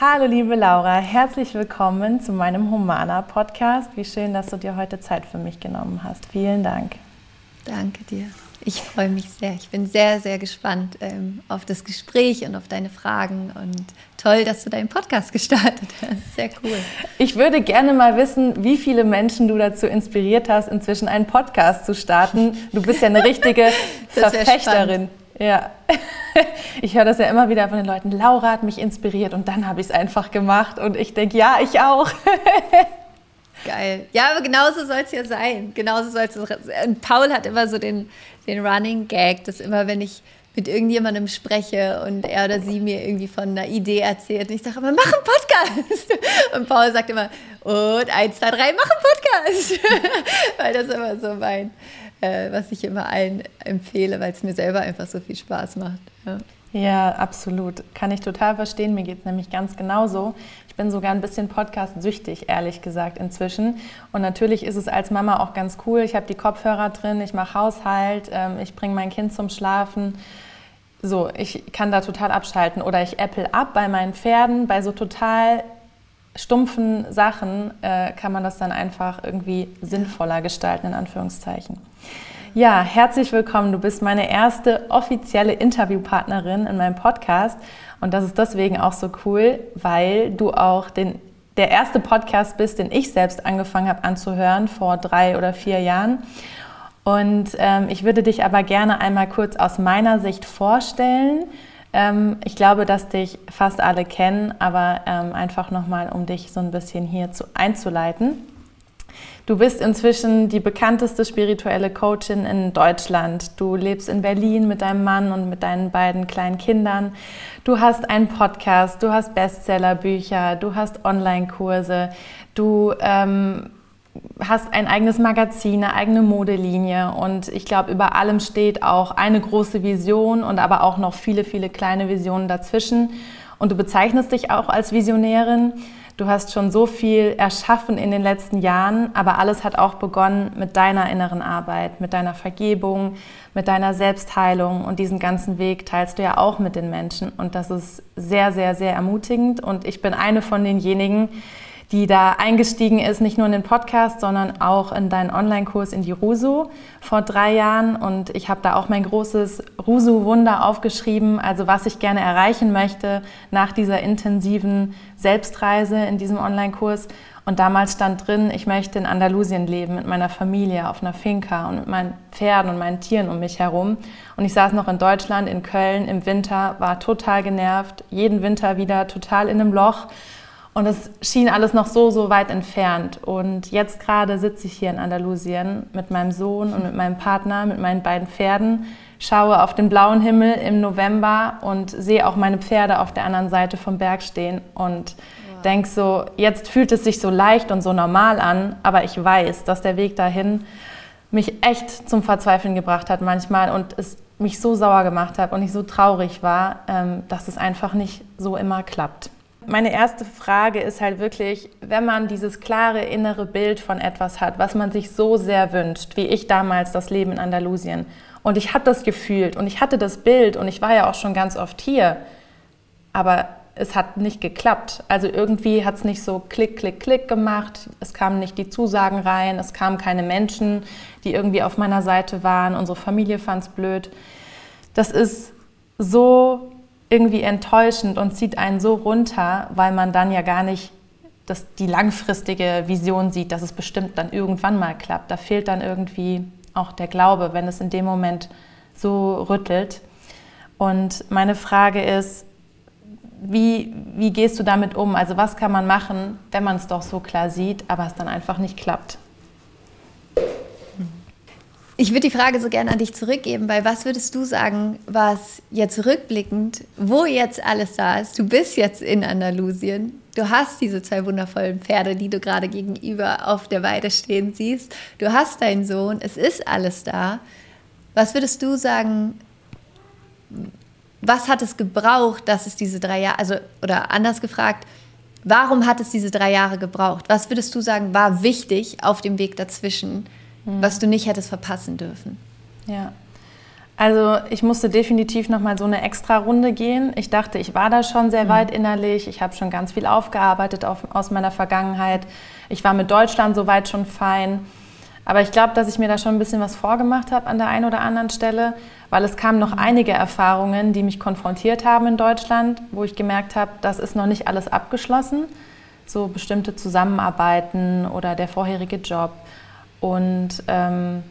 Hallo liebe Laura, herzlich willkommen zu meinem Humana Podcast. Wie schön, dass du dir heute Zeit für mich genommen hast. Vielen Dank. Danke dir. Ich freue mich sehr. Ich bin sehr, sehr gespannt ähm, auf das Gespräch und auf deine Fragen. Und toll, dass du deinen Podcast gestartet hast. Sehr cool. Ich würde gerne mal wissen, wie viele Menschen du dazu inspiriert hast, inzwischen einen Podcast zu starten. Du bist ja eine richtige Verfechterin. Ja, ich höre das ja immer wieder von den Leuten. Laura hat mich inspiriert und dann habe ich es einfach gemacht und ich denke, ja, ich auch. Geil. Ja, aber genauso soll es ja sein. Genauso soll es Und Paul hat immer so den, den Running Gag, dass immer, wenn ich mit irgendjemandem spreche und er oder sie mir irgendwie von einer Idee erzählt und ich sage immer, mach einen Podcast. Und Paul sagt immer, und eins, zwei, drei, mach einen Podcast. Weil das immer so mein, äh, was ich immer allen empfehle, weil es mir selber einfach so viel Spaß macht. Ja. Ja, absolut. Kann ich total verstehen. Mir geht es nämlich ganz genauso. Ich bin sogar ein bisschen podcast-süchtig, ehrlich gesagt, inzwischen. Und natürlich ist es als Mama auch ganz cool. Ich habe die Kopfhörer drin, ich mache Haushalt, ähm, ich bringe mein Kind zum Schlafen. So, ich kann da total abschalten. Oder ich apple ab bei meinen Pferden, bei so total stumpfen Sachen äh, kann man das dann einfach irgendwie sinnvoller gestalten, in Anführungszeichen. Ja, herzlich willkommen. Du bist meine erste offizielle Interviewpartnerin in meinem Podcast. Und das ist deswegen auch so cool, weil du auch den, der erste Podcast bist, den ich selbst angefangen habe anzuhören vor drei oder vier Jahren. Und ähm, ich würde dich aber gerne einmal kurz aus meiner Sicht vorstellen ähm, ich glaube, dass dich fast alle kennen, aber ähm, einfach nochmal, um dich so ein bisschen hier zu, einzuleiten. Du bist inzwischen die bekannteste spirituelle Coachin in Deutschland. Du lebst in Berlin mit deinem Mann und mit deinen beiden kleinen Kindern. Du hast einen Podcast, du hast Bestsellerbücher, du hast Online-Kurse, du ähm, hast ein eigenes Magazin, eine eigene Modelinie und ich glaube, über allem steht auch eine große Vision und aber auch noch viele, viele kleine Visionen dazwischen. Und du bezeichnest dich auch als Visionärin. Du hast schon so viel erschaffen in den letzten Jahren, aber alles hat auch begonnen mit deiner inneren Arbeit, mit deiner Vergebung, mit deiner Selbstheilung und diesen ganzen Weg teilst du ja auch mit den Menschen und das ist sehr, sehr, sehr ermutigend und ich bin eine von denjenigen, die da eingestiegen ist, nicht nur in den Podcast, sondern auch in deinen Online-Kurs in die Rusu vor drei Jahren. Und ich habe da auch mein großes Rusu-Wunder aufgeschrieben, also was ich gerne erreichen möchte nach dieser intensiven Selbstreise in diesem Online-Kurs. Und damals stand drin, ich möchte in Andalusien leben mit meiner Familie auf einer Finca und mit meinen Pferden und meinen Tieren um mich herum. Und ich saß noch in Deutschland, in Köln im Winter, war total genervt, jeden Winter wieder total in einem Loch und es schien alles noch so, so weit entfernt. Und jetzt gerade sitze ich hier in Andalusien mit meinem Sohn und mit meinem Partner, mit meinen beiden Pferden, schaue auf den blauen Himmel im November und sehe auch meine Pferde auf der anderen Seite vom Berg stehen und wow. denke so, jetzt fühlt es sich so leicht und so normal an, aber ich weiß, dass der Weg dahin mich echt zum Verzweifeln gebracht hat manchmal und es mich so sauer gemacht hat und ich so traurig war, ähm, dass es einfach nicht so immer klappt meine erste Frage ist halt wirklich, wenn man dieses klare innere Bild von etwas hat, was man sich so sehr wünscht, wie ich damals das Leben in Andalusien. Und ich habe das gefühlt und ich hatte das Bild und ich war ja auch schon ganz oft hier. Aber es hat nicht geklappt. Also irgendwie hat es nicht so klick, klick, klick gemacht. Es kamen nicht die Zusagen rein. Es kamen keine Menschen, die irgendwie auf meiner Seite waren. Unsere Familie fand es blöd. Das ist so irgendwie enttäuschend und zieht einen so runter, weil man dann ja gar nicht das, die langfristige Vision sieht, dass es bestimmt dann irgendwann mal klappt. Da fehlt dann irgendwie auch der Glaube, wenn es in dem Moment so rüttelt. Und meine Frage ist, wie, wie gehst du damit um? Also was kann man machen, wenn man es doch so klar sieht, aber es dann einfach nicht klappt? Ich würde die Frage so gerne an dich zurückgeben, weil was würdest du sagen, was jetzt rückblickend, wo jetzt alles da ist? Du bist jetzt in Andalusien, du hast diese zwei wundervollen Pferde, die du gerade gegenüber auf der Weide stehen siehst, du hast deinen Sohn, es ist alles da. Was würdest du sagen, was hat es gebraucht, dass es diese drei Jahre, also oder anders gefragt, warum hat es diese drei Jahre gebraucht? Was würdest du sagen, war wichtig auf dem Weg dazwischen? Mhm. was du nicht hättest verpassen dürfen. Ja. Also ich musste definitiv noch mal so eine extra Runde gehen. Ich dachte, ich war da schon sehr mhm. weit innerlich. Ich habe schon ganz viel aufgearbeitet auf, aus meiner Vergangenheit. Ich war mit Deutschland soweit schon fein. Aber ich glaube, dass ich mir da schon ein bisschen was vorgemacht habe an der einen oder anderen Stelle, weil es kamen noch einige Erfahrungen, die mich konfrontiert haben in Deutschland, wo ich gemerkt habe, das ist noch nicht alles abgeschlossen. So bestimmte Zusammenarbeiten oder der vorherige Job. Und ähm,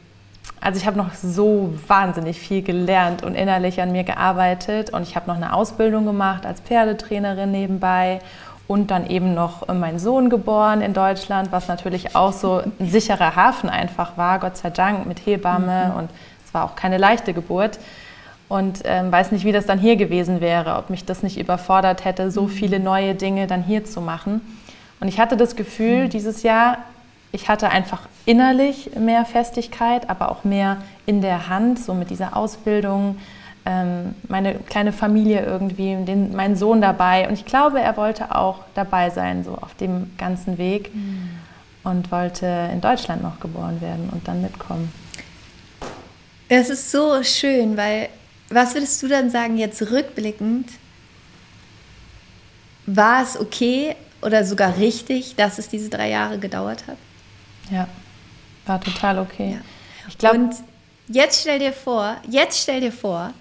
also ich habe noch so wahnsinnig viel gelernt und innerlich an mir gearbeitet. Und ich habe noch eine Ausbildung gemacht als Pferdetrainerin nebenbei und dann eben noch meinen Sohn geboren in Deutschland, was natürlich auch so ein sicherer Hafen einfach war, Gott sei Dank, mit Hebamme. Mhm. Und es war auch keine leichte Geburt. Und ähm, weiß nicht, wie das dann hier gewesen wäre, ob mich das nicht überfordert hätte, so mhm. viele neue Dinge dann hier zu machen. Und ich hatte das Gefühl, mhm. dieses Jahr, ich hatte einfach innerlich mehr Festigkeit, aber auch mehr in der Hand, so mit dieser Ausbildung, ähm, meine kleine Familie irgendwie, den, meinen Sohn dabei. Und ich glaube, er wollte auch dabei sein, so auf dem ganzen Weg mhm. und wollte in Deutschland noch geboren werden und dann mitkommen. Es ist so schön, weil was würdest du dann sagen, jetzt rückblickend? War es okay oder sogar richtig, dass es diese drei Jahre gedauert hat? Ja, war total okay. Ja. Ich glaub, Und jetzt stell dir vor, jetzt stell dir vor,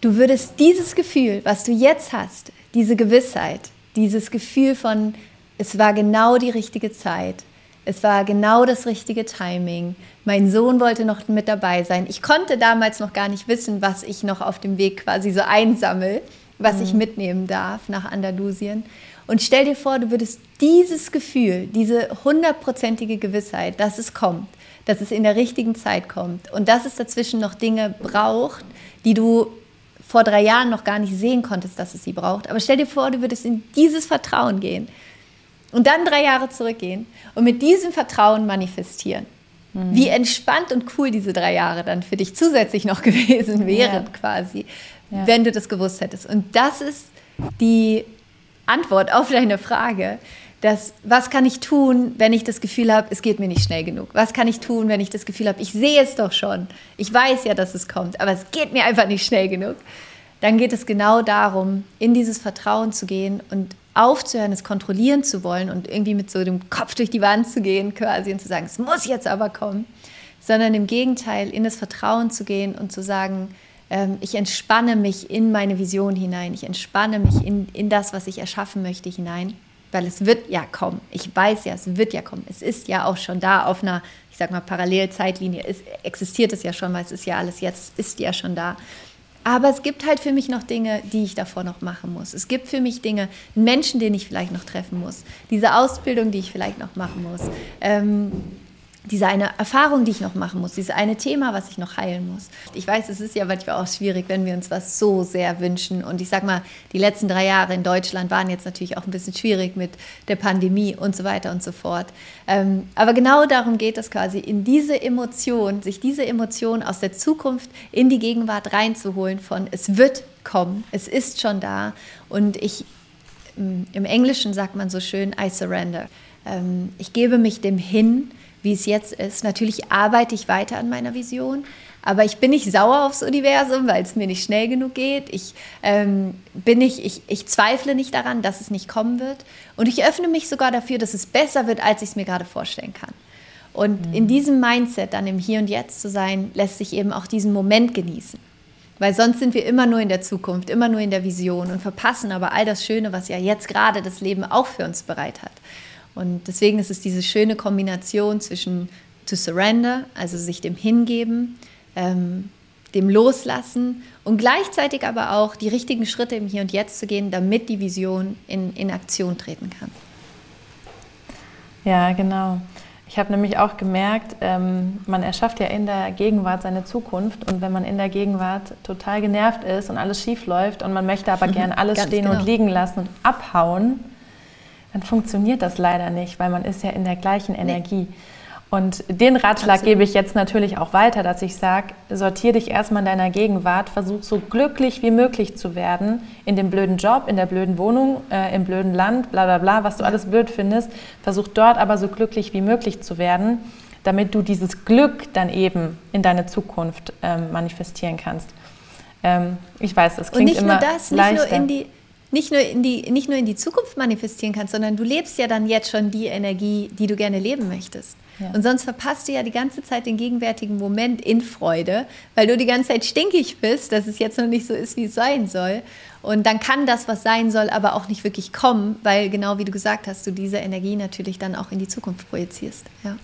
du würdest dieses Gefühl, was du jetzt hast, diese Gewissheit, dieses Gefühl von, es war genau die richtige Zeit, es war genau das richtige Timing. Mein Sohn wollte noch mit dabei sein. Ich konnte damals noch gar nicht wissen, was ich noch auf dem Weg quasi so einsammel, was mhm. ich mitnehmen darf nach Andalusien. Und stell dir vor, du würdest dieses Gefühl, diese hundertprozentige Gewissheit, dass es kommt, dass es in der richtigen Zeit kommt und dass es dazwischen noch Dinge braucht, die du vor drei Jahren noch gar nicht sehen konntest, dass es sie braucht. Aber stell dir vor, du würdest in dieses Vertrauen gehen und dann drei Jahre zurückgehen und mit diesem Vertrauen manifestieren. Mhm. Wie entspannt und cool diese drei Jahre dann für dich zusätzlich noch gewesen wären, ja. quasi, ja. wenn du das gewusst hättest. Und das ist die Antwort auf deine Frage, dass was kann ich tun, wenn ich das Gefühl habe, es geht mir nicht schnell genug? Was kann ich tun, wenn ich das Gefühl habe, ich sehe es doch schon, ich weiß ja, dass es kommt, aber es geht mir einfach nicht schnell genug? Dann geht es genau darum, in dieses Vertrauen zu gehen und aufzuhören, es kontrollieren zu wollen und irgendwie mit so dem Kopf durch die Wand zu gehen quasi und zu sagen, es muss jetzt aber kommen, sondern im Gegenteil in das Vertrauen zu gehen und zu sagen, ich entspanne mich in meine Vision hinein, ich entspanne mich in, in das, was ich erschaffen möchte, hinein, weil es wird ja kommen. Ich weiß ja, es wird ja kommen. Es ist ja auch schon da auf einer, ich sag mal, Parallelzeitlinie. Es existiert es ja schon mal, es ist ja alles jetzt, ist ja schon da. Aber es gibt halt für mich noch Dinge, die ich davor noch machen muss. Es gibt für mich Dinge, Menschen, den ich vielleicht noch treffen muss. Diese Ausbildung, die ich vielleicht noch machen muss. Ähm, diese eine Erfahrung, die ich noch machen muss, dieses eine Thema, was ich noch heilen muss. Ich weiß, es ist ja manchmal auch schwierig, wenn wir uns was so sehr wünschen. Und ich sag mal, die letzten drei Jahre in Deutschland waren jetzt natürlich auch ein bisschen schwierig mit der Pandemie und so weiter und so fort. Ähm, aber genau darum geht es quasi, in diese Emotion, sich diese Emotion aus der Zukunft in die Gegenwart reinzuholen von es wird kommen, es ist schon da. Und ich, im Englischen sagt man so schön, I surrender. Ähm, ich gebe mich dem hin, wie es jetzt ist. Natürlich arbeite ich weiter an meiner Vision, aber ich bin nicht sauer aufs Universum, weil es mir nicht schnell genug geht. Ich, ähm, bin nicht, ich, ich zweifle nicht daran, dass es nicht kommen wird. Und ich öffne mich sogar dafür, dass es besser wird, als ich es mir gerade vorstellen kann. Und mhm. in diesem Mindset, dann im Hier und Jetzt zu sein, lässt sich eben auch diesen Moment genießen. Weil sonst sind wir immer nur in der Zukunft, immer nur in der Vision und verpassen aber all das Schöne, was ja jetzt gerade das Leben auch für uns bereit hat. Und deswegen ist es diese schöne Kombination zwischen to surrender, also sich dem hingeben, ähm, dem loslassen und gleichzeitig aber auch die richtigen Schritte im Hier und Jetzt zu gehen, damit die Vision in, in Aktion treten kann. Ja, genau. Ich habe nämlich auch gemerkt, ähm, man erschafft ja in der Gegenwart seine Zukunft und wenn man in der Gegenwart total genervt ist und alles schief läuft und man möchte aber mhm, gern alles stehen genau. und liegen lassen und abhauen, dann funktioniert das leider nicht, weil man ist ja in der gleichen Energie. Nee. Und den Ratschlag gebe ich jetzt natürlich auch weiter, dass ich sage, sortier dich erstmal in deiner Gegenwart, versuch so glücklich wie möglich zu werden in dem blöden Job, in der blöden Wohnung, äh, im blöden Land, bla bla bla, was du alles blöd findest. Versuch dort aber so glücklich wie möglich zu werden, damit du dieses Glück dann eben in deine Zukunft ähm, manifestieren kannst. Ähm, ich weiß, das klingt immer leichter. Und nicht nur das, nicht nur in die nicht nur, in die, nicht nur in die Zukunft manifestieren kannst, sondern du lebst ja dann jetzt schon die Energie, die du gerne leben möchtest. Ja. Und sonst verpasst du ja die ganze Zeit den gegenwärtigen Moment in Freude, weil du die ganze Zeit stinkig bist, dass es jetzt noch nicht so ist, wie es sein soll. Und dann kann das, was sein soll, aber auch nicht wirklich kommen, weil genau wie du gesagt hast, du diese Energie natürlich dann auch in die Zukunft projizierst. Ja.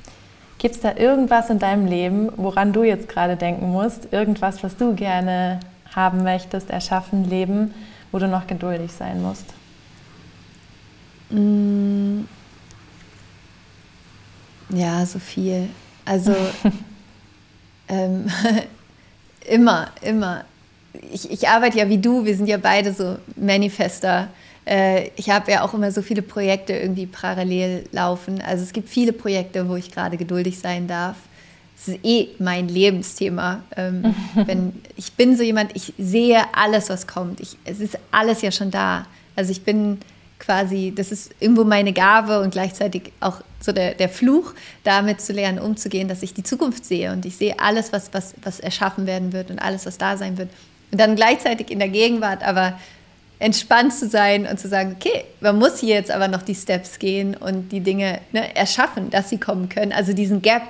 Gibt es da irgendwas in deinem Leben, woran du jetzt gerade denken musst? Irgendwas, was du gerne haben möchtest, erschaffen, leben, wo du noch geduldig sein musst? Mmh ja, so viel. Also ähm, immer, immer. Ich, ich arbeite ja wie du, wir sind ja beide so Manifester. Äh, ich habe ja auch immer so viele Projekte irgendwie parallel laufen. Also es gibt viele Projekte, wo ich gerade geduldig sein darf. Das ist eh mein Lebensthema. Ähm, wenn, ich bin so jemand, ich sehe alles, was kommt. Ich, es ist alles ja schon da. Also ich bin quasi, das ist irgendwo meine Gabe und gleichzeitig auch so der, der Fluch, damit zu lernen, umzugehen, dass ich die Zukunft sehe und ich sehe alles, was, was, was erschaffen werden wird und alles, was da sein wird. Und dann gleichzeitig in der Gegenwart aber entspannt zu sein und zu sagen, okay, man muss hier jetzt aber noch die Steps gehen und die Dinge ne, erschaffen, dass sie kommen können. Also diesen Gap,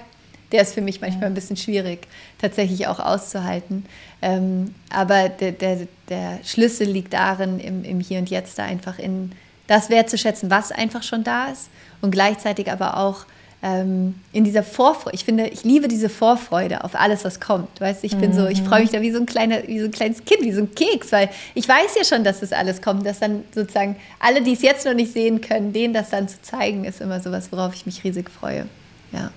der ist für mich manchmal ein bisschen schwierig, tatsächlich auch auszuhalten. Ähm, aber der, der, der Schlüssel liegt darin, im, im Hier und Jetzt da einfach in das wertzuschätzen, was einfach schon da ist und gleichzeitig aber auch ähm, in dieser Vorfreude, ich finde, ich liebe diese Vorfreude auf alles, was kommt. Weißt ich bin mhm. so, ich freue mich da wie so, ein kleiner, wie so ein kleines Kind, wie so ein Keks, weil ich weiß ja schon, dass das alles kommt, dass dann sozusagen alle, die es jetzt noch nicht sehen können, denen das dann zu zeigen, ist immer sowas, worauf ich mich riesig freue. Ja.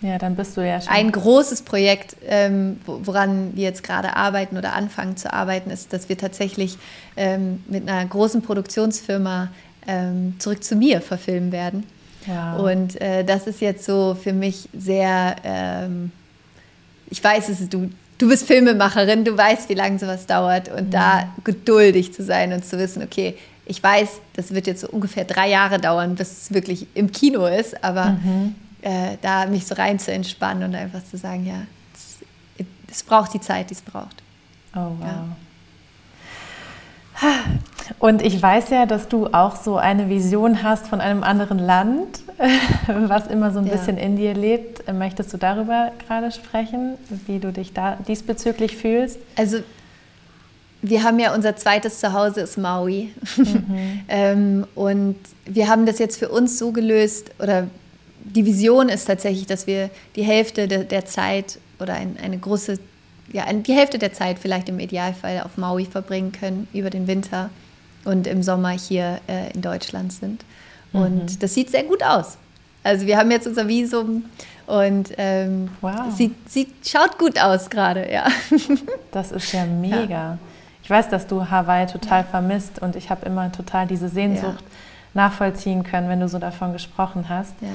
Ja, dann bist du ja schon. Ein großes Projekt, ähm, woran wir jetzt gerade arbeiten oder anfangen zu arbeiten, ist, dass wir tatsächlich ähm, mit einer großen Produktionsfirma ähm, zurück zu mir verfilmen werden. Ja. Und äh, das ist jetzt so für mich sehr, ähm, ich weiß, es ist, du, du bist Filmemacherin, du weißt, wie lange sowas dauert und mhm. da geduldig zu sein und zu wissen, okay, ich weiß, das wird jetzt so ungefähr drei Jahre dauern, bis es wirklich im Kino ist, aber mhm. Äh, da mich so rein zu entspannen und einfach zu sagen, ja, es, es braucht die Zeit, die es braucht. Oh, wow. Ja. Und ich weiß ja, dass du auch so eine Vision hast von einem anderen Land, was immer so ein ja. bisschen in dir lebt. Möchtest du darüber gerade sprechen, wie du dich da diesbezüglich fühlst? Also wir haben ja unser zweites Zuhause ist Maui. Mhm. ähm, und wir haben das jetzt für uns so gelöst, oder die Vision ist tatsächlich, dass wir die Hälfte de, der Zeit oder ein, eine große ja, die Hälfte der Zeit vielleicht im Idealfall auf Maui verbringen können über den Winter und im Sommer hier äh, in Deutschland sind. Und mhm. das sieht sehr gut aus. Also wir haben jetzt unser Visum und ähm, wow. sieht, sieht, schaut gut aus gerade, ja. Das ist ja mega. Ja. Ich weiß, dass du Hawaii total vermisst und ich habe immer total diese Sehnsucht ja. nachvollziehen können, wenn du so davon gesprochen hast. Ja.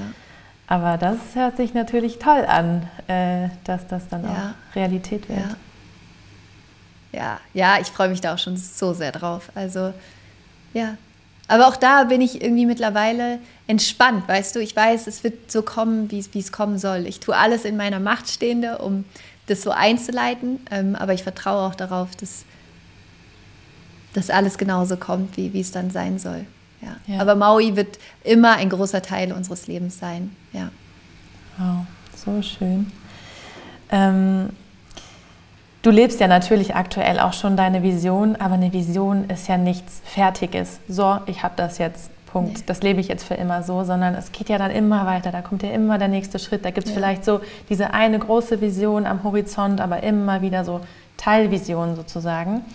Aber das hört sich natürlich toll an, äh, dass das dann ja. auch Realität wird. Ja, ja, ja ich freue mich da auch schon so sehr drauf. Also, ja. Aber auch da bin ich irgendwie mittlerweile entspannt, weißt du? Ich weiß, es wird so kommen, wie es kommen soll. Ich tue alles in meiner Macht Stehende, um das so einzuleiten. Ähm, aber ich vertraue auch darauf, dass, dass alles genauso kommt, wie, wie es dann sein soll. Ja. ja. Aber Maui wird immer ein großer Teil unseres Lebens sein. Ja. Wow, so schön. Ähm, du lebst ja natürlich aktuell auch schon deine Vision, aber eine Vision ist ja nichts Fertiges. So, ich habe das jetzt. Punkt. Nee. Das lebe ich jetzt für immer so, sondern es geht ja dann immer weiter. Da kommt ja immer der nächste Schritt. Da gibt es ja. vielleicht so diese eine große Vision am Horizont, aber immer wieder so Teilvisionen sozusagen.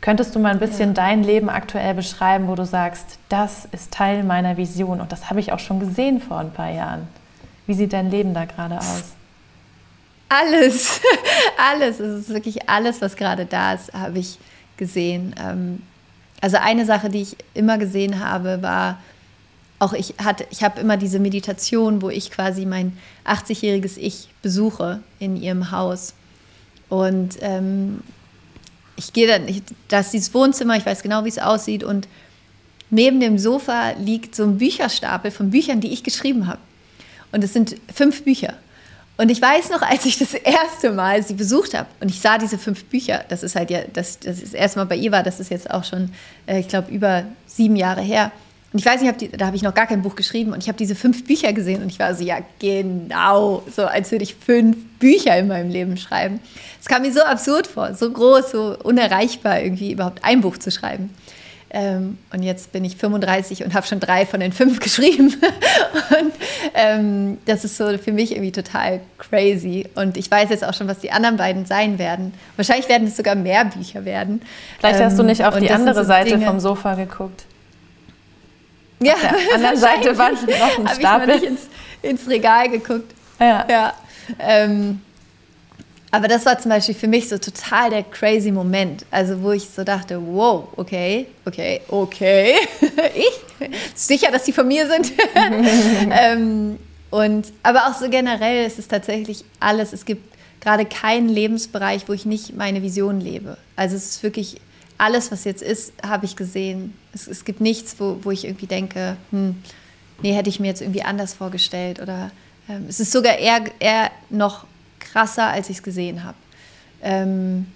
Könntest du mal ein bisschen ja. dein Leben aktuell beschreiben, wo du sagst, das ist Teil meiner Vision und das habe ich auch schon gesehen vor ein paar Jahren? Wie sieht dein Leben da gerade aus? Alles, alles. Es ist wirklich alles, was gerade da ist, habe ich gesehen. Ähm, also eine Sache, die ich immer gesehen habe, war auch ich hatte, ich habe immer diese Meditation, wo ich quasi mein 80-jähriges Ich besuche in ihrem Haus. Und ähm, ich gehe dann, ich, da ist dieses Wohnzimmer, ich weiß genau, wie es aussieht. Und neben dem Sofa liegt so ein Bücherstapel von Büchern, die ich geschrieben habe. Und es sind fünf Bücher. Und ich weiß noch, als ich das erste Mal sie besucht habe und ich sah diese fünf Bücher, das ist halt ja, das, das, das erste Mal bei ihr war, das ist jetzt auch schon, äh, ich glaube, über sieben Jahre her. Und ich weiß nicht, hab die, da habe ich noch gar kein Buch geschrieben und ich habe diese fünf Bücher gesehen und ich war so, ja, genau, so als würde ich fünf Bücher in meinem Leben schreiben. Es kam mir so absurd vor, so groß, so unerreichbar irgendwie überhaupt ein Buch zu schreiben. Ähm, und jetzt bin ich 35 und habe schon drei von den fünf geschrieben. und ähm, das ist so für mich irgendwie total crazy. Und ich weiß jetzt auch schon, was die anderen beiden sein werden. Wahrscheinlich werden es sogar mehr Bücher werden. Vielleicht ähm, hast du nicht auf die andere so Seite Dinge, vom Sofa geguckt. Ja, auf der anderen Seite war noch ein Stapel. Habe ich nicht ins, ins, Regal geguckt. Ja. ja. Ähm, aber das war zum Beispiel für mich so total der crazy Moment. Also, wo ich so dachte, wow, okay, okay, okay. ich? Sicher, dass die von mir sind? ähm, und, aber auch so generell ist es tatsächlich alles. Es gibt gerade keinen Lebensbereich, wo ich nicht meine Vision lebe. Also, es ist wirklich alles, was jetzt ist, habe ich gesehen. Es, es gibt nichts, wo, wo ich irgendwie denke, hm, nee, hätte ich mir jetzt irgendwie anders vorgestellt. Oder ähm, es ist sogar eher, eher noch krasser, als ich es gesehen habe. Ähm,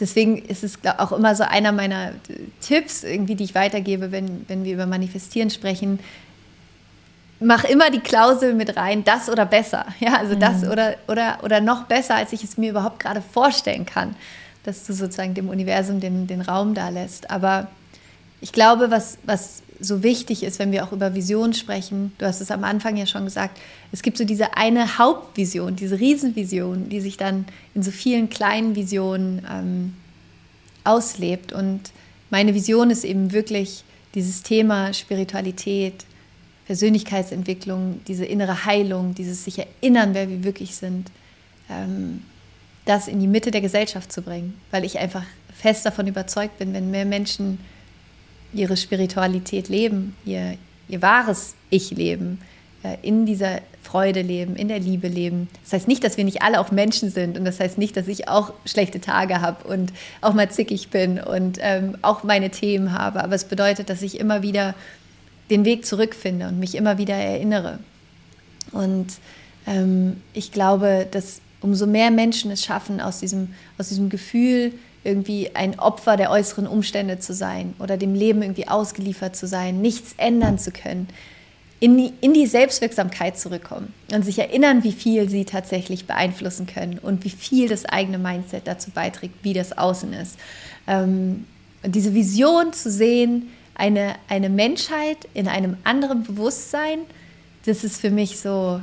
deswegen ist es auch immer so einer meiner Tipps, irgendwie, die ich weitergebe, wenn, wenn wir über Manifestieren sprechen. Mach immer die Klausel mit rein, das oder besser. Ja, also mhm. das oder, oder, oder noch besser, als ich es mir überhaupt gerade vorstellen kann, dass du sozusagen dem Universum den, den Raum da lässt. Aber ich glaube, was, was so wichtig ist, wenn wir auch über Visionen sprechen, du hast es am Anfang ja schon gesagt, es gibt so diese eine Hauptvision, diese Riesenvision, die sich dann in so vielen kleinen Visionen ähm, auslebt. Und meine Vision ist eben wirklich dieses Thema Spiritualität, Persönlichkeitsentwicklung, diese innere Heilung, dieses sich erinnern, wer wir wirklich sind, ähm, das in die Mitte der Gesellschaft zu bringen, weil ich einfach fest davon überzeugt bin, wenn mehr Menschen ihre Spiritualität leben, ihr, ihr wahres Ich leben, äh, in dieser Freude leben, in der Liebe leben. Das heißt nicht, dass wir nicht alle auch Menschen sind und das heißt nicht, dass ich auch schlechte Tage habe und auch mal zickig bin und ähm, auch meine Themen habe, aber es bedeutet, dass ich immer wieder den Weg zurückfinde und mich immer wieder erinnere. Und ähm, ich glaube, dass umso mehr Menschen es schaffen, aus diesem, aus diesem Gefühl, irgendwie ein Opfer der äußeren Umstände zu sein oder dem Leben irgendwie ausgeliefert zu sein, nichts ändern zu können, in die, in die Selbstwirksamkeit zurückkommen und sich erinnern, wie viel sie tatsächlich beeinflussen können und wie viel das eigene Mindset dazu beiträgt, wie das Außen ist. Ähm, und diese Vision zu sehen, eine, eine Menschheit in einem anderen Bewusstsein, das ist für mich so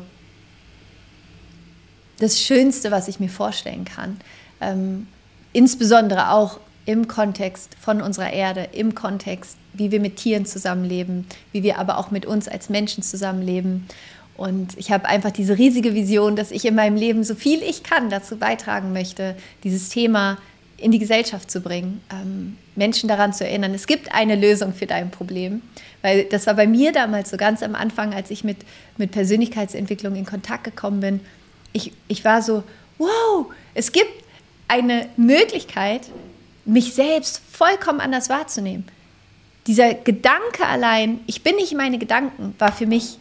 das Schönste, was ich mir vorstellen kann. Ähm, insbesondere auch im Kontext von unserer Erde, im Kontext, wie wir mit Tieren zusammenleben, wie wir aber auch mit uns als Menschen zusammenleben. Und ich habe einfach diese riesige Vision, dass ich in meinem Leben so viel ich kann dazu beitragen möchte, dieses Thema in die Gesellschaft zu bringen, ähm, Menschen daran zu erinnern, es gibt eine Lösung für dein Problem. Weil das war bei mir damals so ganz am Anfang, als ich mit, mit Persönlichkeitsentwicklung in Kontakt gekommen bin. Ich, ich war so, wow, es gibt eine Möglichkeit, mich selbst vollkommen anders wahrzunehmen. Dieser Gedanke allein, ich bin nicht meine Gedanken, war für mich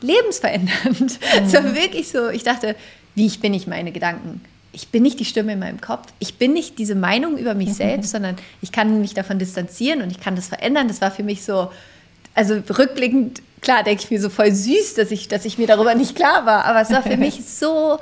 lebensverändernd. Mhm. Es war wirklich so, ich dachte, wie ich bin nicht meine Gedanken. Ich bin nicht die Stimme in meinem Kopf. Ich bin nicht diese Meinung über mich mhm. selbst, sondern ich kann mich davon distanzieren und ich kann das verändern. Das war für mich so, also rückblickend, klar, denke ich mir so voll süß, dass ich, dass ich mir darüber nicht klar war. Aber es war für mich so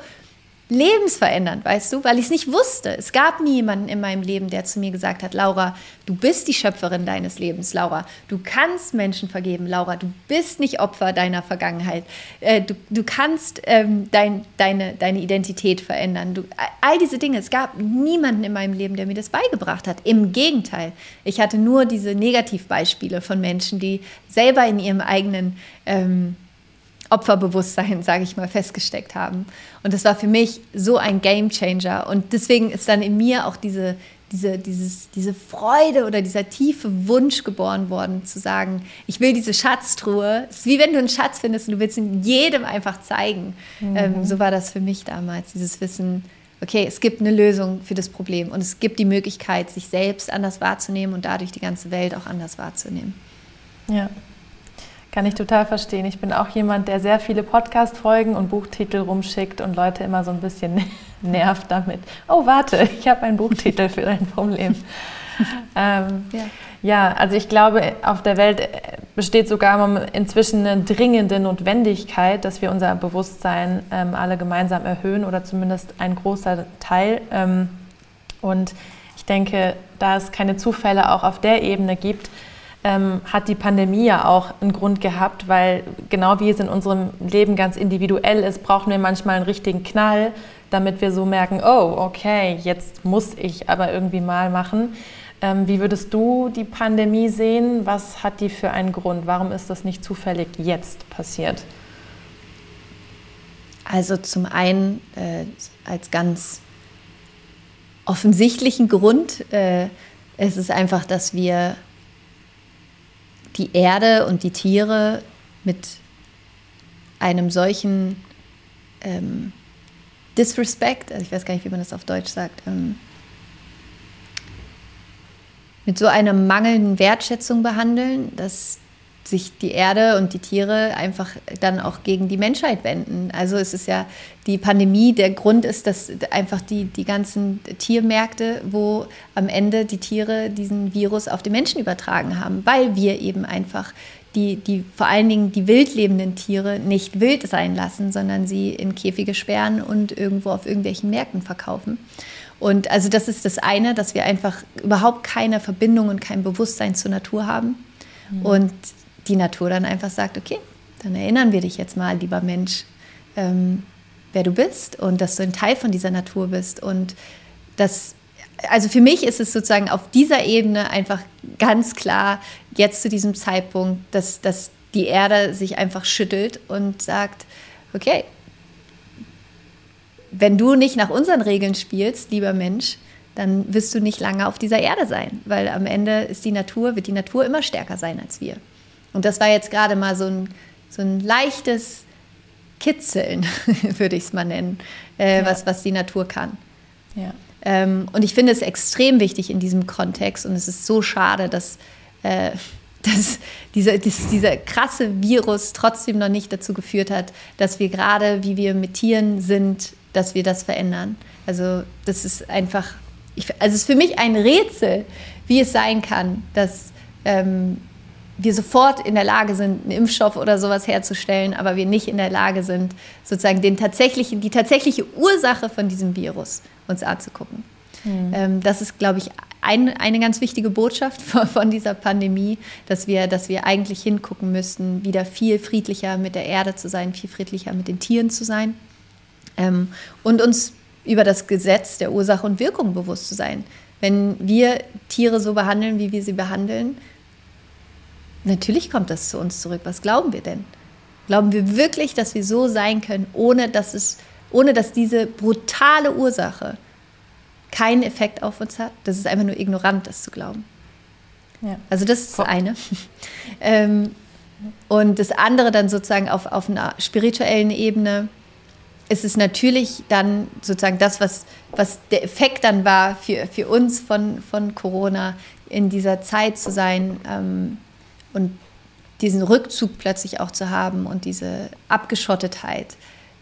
lebensverändernd, weißt du, weil ich es nicht wusste. Es gab niemanden in meinem Leben, der zu mir gesagt hat, Laura, du bist die Schöpferin deines Lebens, Laura. Du kannst Menschen vergeben, Laura. Du bist nicht Opfer deiner Vergangenheit. Äh, du, du kannst ähm, dein, deine, deine Identität verändern. Du, all diese Dinge. Es gab niemanden in meinem Leben, der mir das beigebracht hat. Im Gegenteil. Ich hatte nur diese Negativbeispiele von Menschen, die selber in ihrem eigenen ähm, Opferbewusstsein, sage ich mal, festgesteckt haben. Und das war für mich so ein Game Changer. Und deswegen ist dann in mir auch diese, diese, dieses, diese Freude oder dieser tiefe Wunsch geboren worden, zu sagen, ich will diese Schatztruhe. Es ist wie wenn du einen Schatz findest und du willst ihn jedem einfach zeigen. Mhm. Ähm, so war das für mich damals, dieses Wissen, okay, es gibt eine Lösung für das Problem und es gibt die Möglichkeit, sich selbst anders wahrzunehmen und dadurch die ganze Welt auch anders wahrzunehmen. Ja, kann ich total verstehen. Ich bin auch jemand, der sehr viele Podcast-Folgen und Buchtitel rumschickt und Leute immer so ein bisschen nervt damit. Oh, warte, ich habe einen Buchtitel für dein Problem. ähm, ja. ja, also ich glaube, auf der Welt besteht sogar inzwischen eine dringende Notwendigkeit, dass wir unser Bewusstsein ähm, alle gemeinsam erhöhen oder zumindest ein großer Teil. Ähm, und ich denke, da es keine Zufälle auch auf der Ebene gibt, ähm, hat die Pandemie ja auch einen Grund gehabt, weil genau wie es in unserem Leben ganz individuell ist, brauchen wir manchmal einen richtigen Knall, damit wir so merken, oh, okay, jetzt muss ich aber irgendwie mal machen. Ähm, wie würdest du die Pandemie sehen? Was hat die für einen Grund? Warum ist das nicht zufällig jetzt passiert? Also zum einen äh, als ganz offensichtlichen Grund äh, es ist einfach, dass wir die Erde und die Tiere mit einem solchen ähm, Disrespect, also ich weiß gar nicht, wie man das auf Deutsch sagt, ähm, mit so einer mangelnden Wertschätzung behandeln, dass sich die Erde und die Tiere einfach dann auch gegen die Menschheit wenden. Also es ist ja die Pandemie, der Grund ist, dass einfach die, die ganzen Tiermärkte, wo am Ende die Tiere diesen Virus auf die Menschen übertragen haben, weil wir eben einfach die, die vor allen Dingen die wildlebenden Tiere nicht wild sein lassen, sondern sie in Käfige sperren und irgendwo auf irgendwelchen Märkten verkaufen. Und also das ist das eine, dass wir einfach überhaupt keine Verbindung und kein Bewusstsein zur Natur haben. Mhm. Und die Natur dann einfach sagt, okay, dann erinnern wir dich jetzt mal, lieber Mensch, ähm, wer du bist und dass du ein Teil von dieser Natur bist. Und das, also für mich ist es sozusagen auf dieser Ebene einfach ganz klar, jetzt zu diesem Zeitpunkt, dass, dass die Erde sich einfach schüttelt und sagt, okay, wenn du nicht nach unseren Regeln spielst, lieber Mensch, dann wirst du nicht lange auf dieser Erde sein, weil am Ende ist die Natur, wird die Natur immer stärker sein als wir. Und das war jetzt gerade mal so ein, so ein leichtes Kitzeln, würde ich es mal nennen, äh, ja. was, was die Natur kann. Ja. Ähm, und ich finde es extrem wichtig in diesem Kontext und es ist so schade, dass, äh, dass dieser, dass dieser krasse Virus trotzdem noch nicht dazu geführt hat, dass wir gerade, wie wir mit Tieren sind, dass wir das verändern. Also das ist einfach, ich, also es ist für mich ein Rätsel, wie es sein kann, dass ähm, wir sofort in der Lage sind, einen Impfstoff oder sowas herzustellen, aber wir nicht in der Lage sind, sozusagen den tatsächlichen, die tatsächliche Ursache von diesem Virus uns anzugucken. Mhm. das ist, glaube ich, ein, eine ganz wichtige Botschaft von, dieser Pandemie, dass wir, dass wir eigentlich hingucken müssten, wieder viel friedlicher mit der Erde zu sein, viel friedlicher mit den Tieren zu sein ähm, und uns über das Gesetz der Ursache und Wirkung bewusst zu sein. Wenn wir Tiere so behandeln, wie wir sie behandeln, Natürlich kommt das zu uns zurück. Was glauben wir denn? Glauben wir wirklich, dass wir so sein können, ohne dass, es, ohne dass diese brutale Ursache keinen Effekt auf uns hat? Das ist einfach nur ignorant, das zu glauben. Ja. Also das ist das eine. ähm, und das andere dann sozusagen auf, auf einer spirituellen Ebene ist es natürlich dann sozusagen das, was, was der Effekt dann war für, für uns von, von Corona, in dieser Zeit zu sein, ähm, und diesen Rückzug plötzlich auch zu haben und diese Abgeschottetheit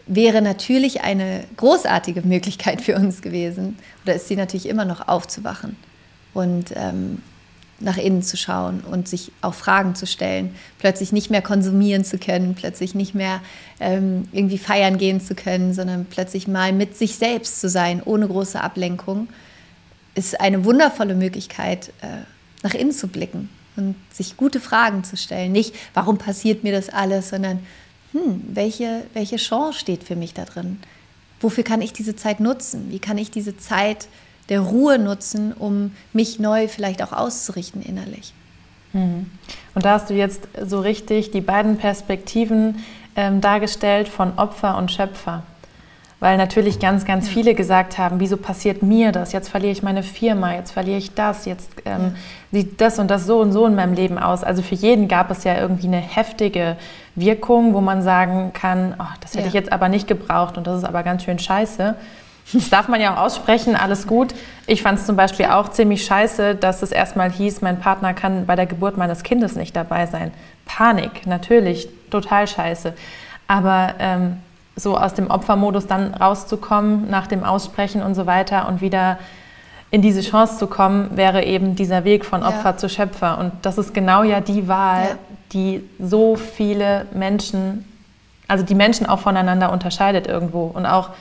wäre natürlich eine großartige Möglichkeit für uns gewesen. Oder ist sie natürlich immer noch aufzuwachen und ähm, nach innen zu schauen und sich auch Fragen zu stellen, plötzlich nicht mehr konsumieren zu können, plötzlich nicht mehr ähm, irgendwie feiern gehen zu können, sondern plötzlich mal mit sich selbst zu sein, ohne große Ablenkung, ist eine wundervolle Möglichkeit, äh, nach innen zu blicken und sich gute Fragen zu stellen. Nicht, warum passiert mir das alles, sondern hm, welche, welche Chance steht für mich da drin? Wofür kann ich diese Zeit nutzen? Wie kann ich diese Zeit der Ruhe nutzen, um mich neu vielleicht auch auszurichten innerlich? Mhm. Und da hast du jetzt so richtig die beiden Perspektiven ähm, dargestellt von Opfer und Schöpfer. Weil natürlich ganz, ganz viele gesagt haben, wieso passiert mir das? Jetzt verliere ich meine Firma, jetzt verliere ich das, jetzt ähm, sieht das und das so und so in meinem Leben aus. Also für jeden gab es ja irgendwie eine heftige Wirkung, wo man sagen kann, oh, das hätte ja. ich jetzt aber nicht gebraucht und das ist aber ganz schön scheiße. Das darf man ja auch aussprechen, alles gut. Ich fand es zum Beispiel auch ziemlich scheiße, dass es erstmal hieß, mein Partner kann bei der Geburt meines Kindes nicht dabei sein. Panik, natürlich, total scheiße. Aber ähm, so aus dem Opfermodus dann rauszukommen nach dem Aussprechen und so weiter und wieder in diese Chance zu kommen, wäre eben dieser Weg von Opfer ja. zu Schöpfer. Und das ist genau ja die Wahl, ja. die so viele Menschen, also die Menschen auch voneinander unterscheidet irgendwo und auch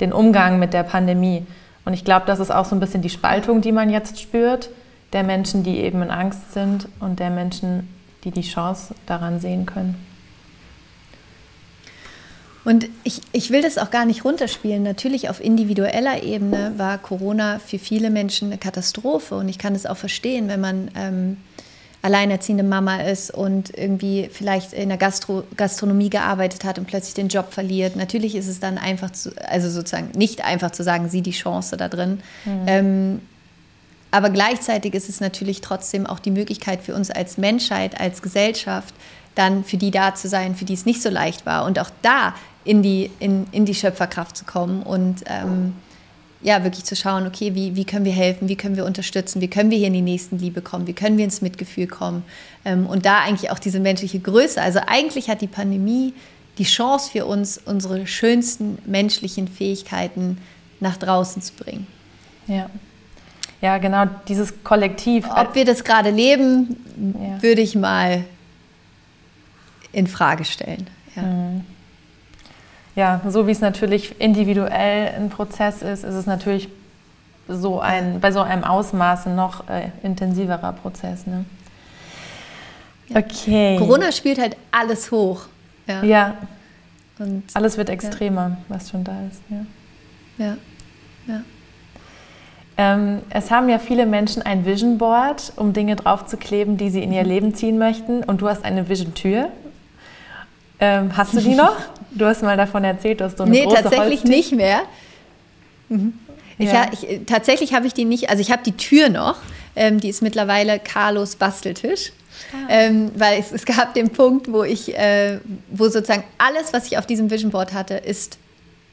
den Umgang mit der Pandemie. Und ich glaube, das ist auch so ein bisschen die Spaltung, die man jetzt spürt, der Menschen, die eben in Angst sind und der Menschen, die die Chance daran sehen können. Und ich, ich will das auch gar nicht runterspielen. Natürlich auf individueller Ebene war Corona für viele Menschen eine Katastrophe. Und ich kann es auch verstehen, wenn man ähm, alleinerziehende Mama ist und irgendwie vielleicht in der Gastro Gastronomie gearbeitet hat und plötzlich den Job verliert. Natürlich ist es dann einfach, zu, also sozusagen nicht einfach zu sagen, sieh die Chance da drin. Mhm. Ähm, aber gleichzeitig ist es natürlich trotzdem auch die Möglichkeit für uns als Menschheit, als Gesellschaft, dann für die da zu sein, für die es nicht so leicht war. Und auch da in die, in, in die Schöpferkraft zu kommen und ähm, ja, wirklich zu schauen, okay, wie, wie können wir helfen, wie können wir unterstützen, wie können wir hier in die nächsten Liebe kommen, wie können wir ins Mitgefühl kommen ähm, und da eigentlich auch diese menschliche Größe. Also eigentlich hat die Pandemie die Chance für uns, unsere schönsten menschlichen Fähigkeiten nach draußen zu bringen. Ja. Ja, genau, dieses Kollektiv. Ob wir das gerade leben, ja. würde ich mal in Frage stellen. Ja. Mhm ja, so wie es natürlich individuell ein Prozess ist, ist es natürlich so ein, bei so einem Ausmaß ein noch äh, intensiverer Prozess. Ne? Okay. Corona spielt halt alles hoch. Ja. ja. Und alles wird extremer, ja. was schon da ist. Ja. ja. ja. Ähm, es haben ja viele Menschen ein Vision Board, um Dinge draufzukleben, die sie in ihr mhm. Leben ziehen möchten. Und du hast eine Vision Tür. Ähm, hast du die noch? Du hast mal davon erzählt, dass du eine nee, große tatsächlich Holztür nicht mehr. Mhm. Ich, ja. ich, tatsächlich habe ich die nicht, also ich habe die Tür noch, ähm, die ist mittlerweile Carlos Basteltisch. Ah. Ähm, weil es, es, gab den Punkt, wo ich, äh, wo sozusagen alles, was ich auf diesem Vision Board hatte, ist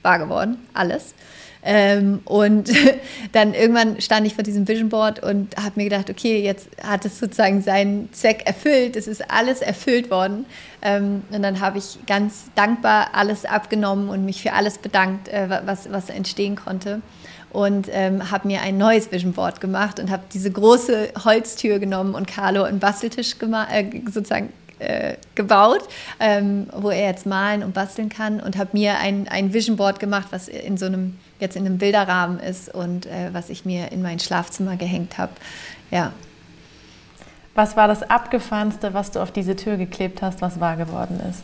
wahr geworden. Alles. Ähm, und dann irgendwann stand ich vor diesem Vision Board und habe mir gedacht, okay, jetzt hat es sozusagen seinen Zweck erfüllt, es ist alles erfüllt worden. Ähm, und dann habe ich ganz dankbar alles abgenommen und mich für alles bedankt, äh, was, was entstehen konnte. Und ähm, habe mir ein neues Vision Board gemacht und habe diese große Holztür genommen und Carlo einen Basteltisch äh, sozusagen äh, gebaut, ähm, wo er jetzt malen und basteln kann und habe mir ein, ein Vision Board gemacht, was in so einem jetzt in einem Bilderrahmen ist und äh, was ich mir in mein Schlafzimmer gehängt habe. Ja. Was war das Abgefahrenste, was du auf diese Tür geklebt hast, was wahr geworden ist?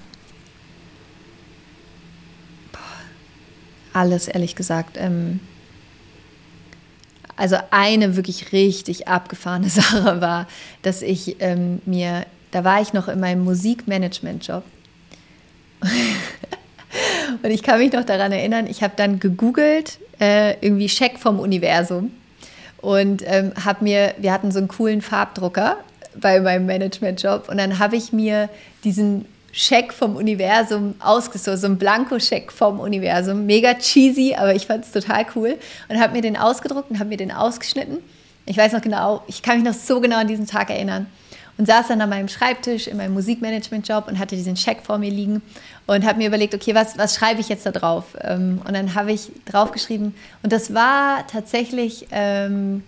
Alles, ehrlich gesagt. Ähm also eine wirklich richtig abgefahrene Sache war, dass ich ähm, mir, da war ich noch in meinem Musikmanagement-Job. Und ich kann mich noch daran erinnern, ich habe dann gegoogelt, äh, irgendwie Scheck vom Universum. Und ähm, habe mir, wir hatten so einen coolen Farbdrucker bei meinem Managementjob. Und dann habe ich mir diesen Scheck vom Universum ausgesucht, so ein Blankoscheck vom Universum. Mega cheesy, aber ich fand es total cool. Und habe mir den ausgedruckt und habe mir den ausgeschnitten. Ich weiß noch genau, ich kann mich noch so genau an diesen Tag erinnern und saß dann an meinem Schreibtisch in meinem Musikmanagement-Job und hatte diesen Scheck vor mir liegen und habe mir überlegt, okay, was, was schreibe ich jetzt da drauf? Ähm, und dann habe ich draufgeschrieben und das war tatsächlich, ähm,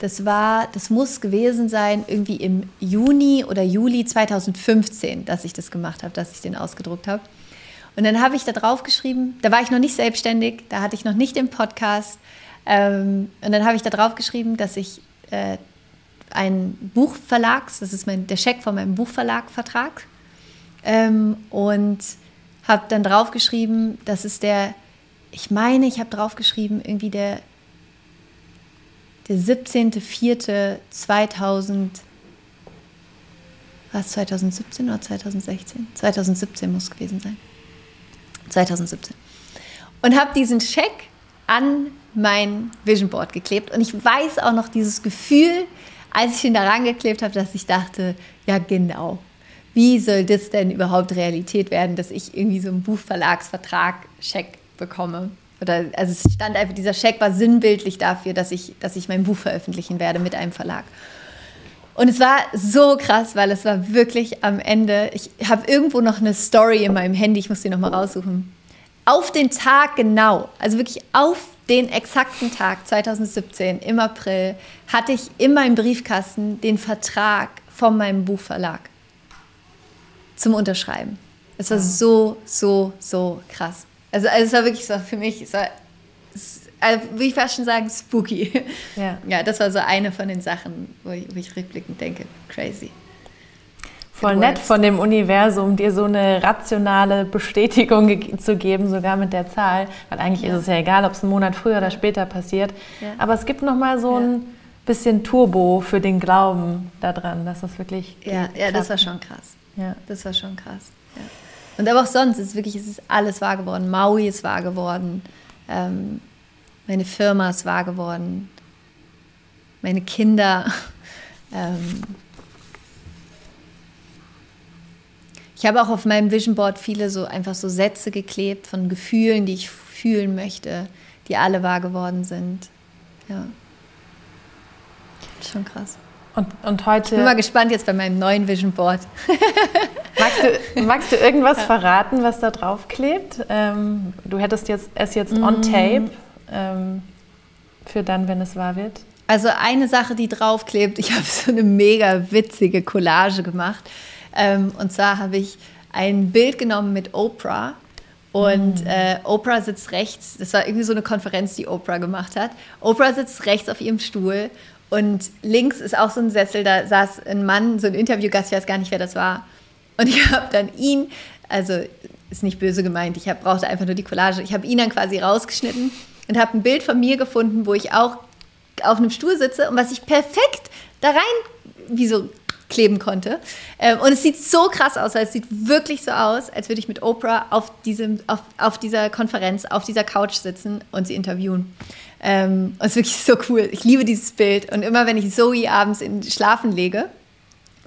das war, das muss gewesen sein irgendwie im Juni oder Juli 2015, dass ich das gemacht habe, dass ich den ausgedruckt habe. Und dann habe ich da drauf geschrieben, da war ich noch nicht selbstständig, da hatte ich noch nicht den Podcast. Ähm, und dann habe ich da drauf geschrieben, dass ich ein Buchverlags, das ist mein, der Scheck von meinem Buchverlagvertrag. Ähm, und habe dann draufgeschrieben, das ist der, ich meine, ich habe draufgeschrieben, irgendwie der, der 17.04.2000. war es 2017 oder 2016? 2017 muss es gewesen sein. 2017. Und habe diesen Scheck an mein Vision Board geklebt. Und ich weiß auch noch dieses Gefühl, als ich ihn da rangeklebt habe, dass ich dachte, ja genau, wie soll das denn überhaupt Realität werden, dass ich irgendwie so einen Buchverlagsvertrag, Scheck bekomme? Oder, also es stand einfach, dieser Scheck war sinnbildlich dafür, dass ich, dass ich mein Buch veröffentlichen werde mit einem Verlag. Und es war so krass, weil es war wirklich am Ende, ich habe irgendwo noch eine Story in meinem Handy, ich muss die nochmal raussuchen. Auf den Tag genau, also wirklich auf den exakten Tag 2017 im April hatte ich in meinem Briefkasten den Vertrag von meinem Buchverlag zum Unterschreiben. Es war so, so, so krass. Also, also es war wirklich so für mich, es war, also würde ich fast schon sagen, spooky. Ja. ja, das war so eine von den Sachen, wo ich, wo ich rückblickend denke, crazy. Voll nett von dem Universum, dir so eine rationale Bestätigung ge zu geben, sogar mit der Zahl. Weil eigentlich ja. ist es ja egal, ob es einen Monat früher oder später passiert. Ja. Aber es gibt noch mal so ein bisschen Turbo für den Glauben daran, dass das wirklich. Ja, ja das war schon krass. Ja. Das war schon krass. Ja. Und aber auch sonst ist wirklich, es ist alles wahr geworden. Maui ist wahr geworden. Ähm, meine Firma ist wahr geworden. Meine Kinder. Ähm, ich habe auch auf meinem Vision Board viele so einfach so Sätze geklebt von Gefühlen, die ich fühlen möchte, die alle wahr geworden sind. Ja. Schon krass. Und, und heute. Ich bin mal gespannt jetzt bei meinem neuen Vision Board. magst, du, magst du irgendwas verraten, was da drauf klebt? Ähm, du hättest jetzt, es jetzt on mm. tape ähm, für dann, wenn es wahr wird. Also eine Sache, die draufklebt, ich habe so eine mega witzige Collage gemacht. Ähm, und zwar habe ich ein Bild genommen mit Oprah. Und mm. äh, Oprah sitzt rechts, das war irgendwie so eine Konferenz, die Oprah gemacht hat. Oprah sitzt rechts auf ihrem Stuhl und links ist auch so ein Sessel, da saß ein Mann, so ein Interviewgast, ich weiß gar nicht, wer das war. Und ich habe dann ihn, also ist nicht böse gemeint, ich hab, brauchte einfach nur die Collage, ich habe ihn dann quasi rausgeschnitten und habe ein Bild von mir gefunden, wo ich auch auf einem Stuhl sitze und was ich perfekt da rein, wie so kleben konnte. Ähm, und es sieht so krass aus, weil es sieht wirklich so aus, als würde ich mit Oprah auf, diesem, auf, auf dieser Konferenz, auf dieser Couch sitzen und sie interviewen. Ähm, und es ist wirklich so cool. Ich liebe dieses Bild. Und immer wenn ich Zoe abends in Schlafen lege,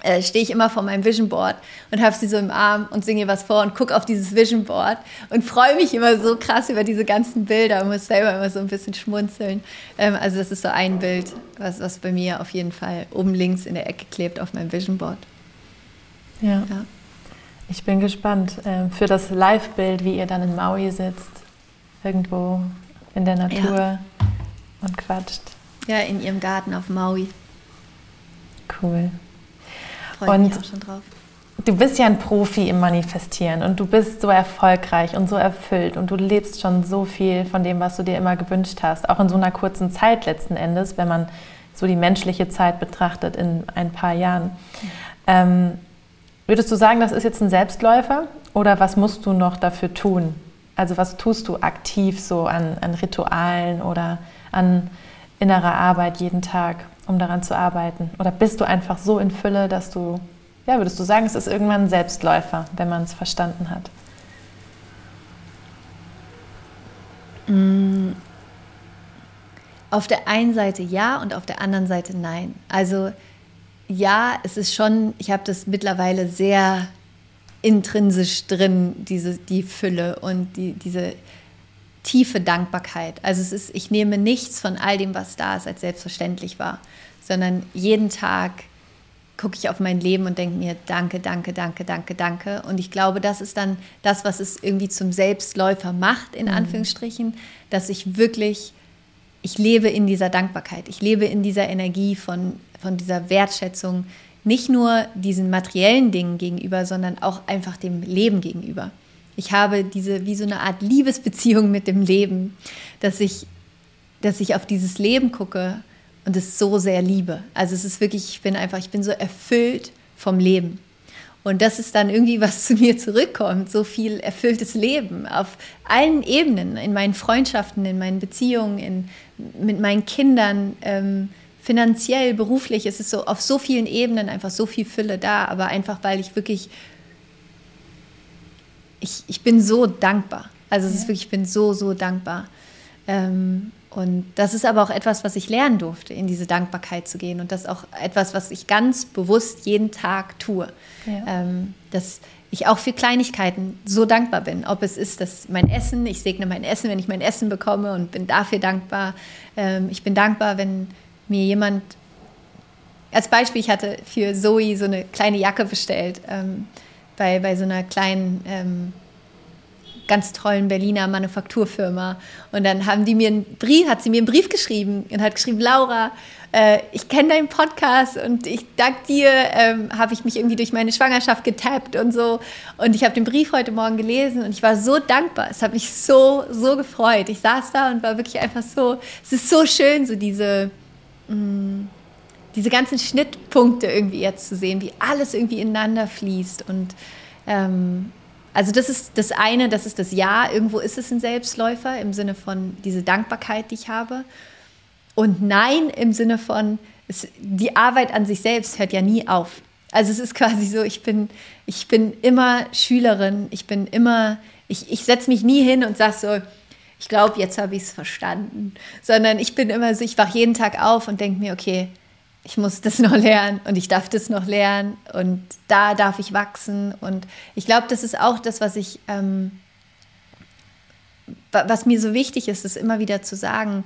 äh, stehe ich immer vor meinem Vision Board und habe sie so im Arm und singe ihr was vor und gucke auf dieses Vision Board und freue mich immer so krass über diese ganzen Bilder und muss selber immer so ein bisschen schmunzeln. Ähm, also das ist so ein Bild, was, was bei mir auf jeden Fall oben links in der Ecke klebt auf meinem Vision Board. Ja. ja. Ich bin gespannt äh, für das Live-Bild, wie ihr dann in Maui sitzt, irgendwo in der Natur ja. und quatscht. Ja, in ihrem Garten auf Maui. Cool. Freue mich auch schon drauf. Du bist ja ein Profi im Manifestieren und du bist so erfolgreich und so erfüllt und du lebst schon so viel von dem, was du dir immer gewünscht hast, auch in so einer kurzen Zeit letzten Endes, wenn man so die menschliche Zeit betrachtet in ein paar Jahren. Ähm, würdest du sagen, das ist jetzt ein Selbstläufer oder was musst du noch dafür tun? Also was tust du aktiv so an, an Ritualen oder an innerer Arbeit jeden Tag? Um daran zu arbeiten? Oder bist du einfach so in Fülle, dass du, ja, würdest du sagen, es ist irgendwann Selbstläufer, wenn man es verstanden hat? Mm. Auf der einen Seite ja und auf der anderen Seite nein. Also ja, es ist schon, ich habe das mittlerweile sehr intrinsisch drin, diese, die Fülle und die, diese tiefe Dankbarkeit. Also es ist, ich nehme nichts von all dem, was da ist, als selbstverständlich war, sondern jeden Tag gucke ich auf mein Leben und denke mir, danke, danke, danke, danke, danke. Und ich glaube, das ist dann das, was es irgendwie zum Selbstläufer macht, in mhm. Anführungsstrichen, dass ich wirklich, ich lebe in dieser Dankbarkeit, ich lebe in dieser Energie von, von dieser Wertschätzung, nicht nur diesen materiellen Dingen gegenüber, sondern auch einfach dem Leben gegenüber. Ich habe diese wie so eine Art Liebesbeziehung mit dem Leben, dass ich, dass ich auf dieses Leben gucke und es so sehr liebe. Also es ist wirklich, ich bin einfach, ich bin so erfüllt vom Leben. Und das ist dann irgendwie, was zu mir zurückkommt, so viel erfülltes Leben auf allen Ebenen, in meinen Freundschaften, in meinen Beziehungen, in, mit meinen Kindern. Ähm, finanziell, beruflich, es ist so auf so vielen Ebenen einfach so viel Fülle da, aber einfach weil ich wirklich, ich, ich bin so dankbar. Also es ist wirklich, ich bin so, so dankbar. Ähm, und das ist aber auch etwas, was ich lernen durfte, in diese Dankbarkeit zu gehen. Und das ist auch etwas, was ich ganz bewusst jeden Tag tue. Ja. Ähm, dass ich auch für Kleinigkeiten so dankbar bin. Ob es ist, dass mein Essen, ich segne mein Essen, wenn ich mein Essen bekomme und bin dafür dankbar. Ähm, ich bin dankbar, wenn mir jemand, als Beispiel, ich hatte für Zoe so eine kleine Jacke bestellt, ähm, bei, bei so einer kleinen ähm, ganz tollen Berliner Manufakturfirma. Und dann haben die mir einen Brief, hat sie mir einen Brief geschrieben und hat geschrieben, Laura, äh, ich kenne deinen Podcast und ich dank dir, ähm, habe ich mich irgendwie durch meine Schwangerschaft getappt und so. Und ich habe den Brief heute Morgen gelesen und ich war so dankbar. Es hat mich so, so gefreut. Ich saß da und war wirklich einfach so, es ist so schön, so diese, mh, mm, diese ganzen Schnittpunkte irgendwie jetzt zu sehen, wie alles irgendwie ineinander fließt und ähm, also das ist das eine, das ist das Ja. Irgendwo ist es ein Selbstläufer im Sinne von diese Dankbarkeit, die ich habe. Und Nein im Sinne von, es, die Arbeit an sich selbst hört ja nie auf. Also es ist quasi so, ich bin, ich bin immer Schülerin, ich bin immer, ich, ich setze mich nie hin und sage so, ich glaube, jetzt habe ich es verstanden. Sondern ich bin immer so, ich wache jeden Tag auf und denke mir, okay, ich muss das noch lernen und ich darf das noch lernen und da darf ich wachsen. Und ich glaube, das ist auch das, was ich, ähm, was mir so wichtig ist, ist immer wieder zu sagen,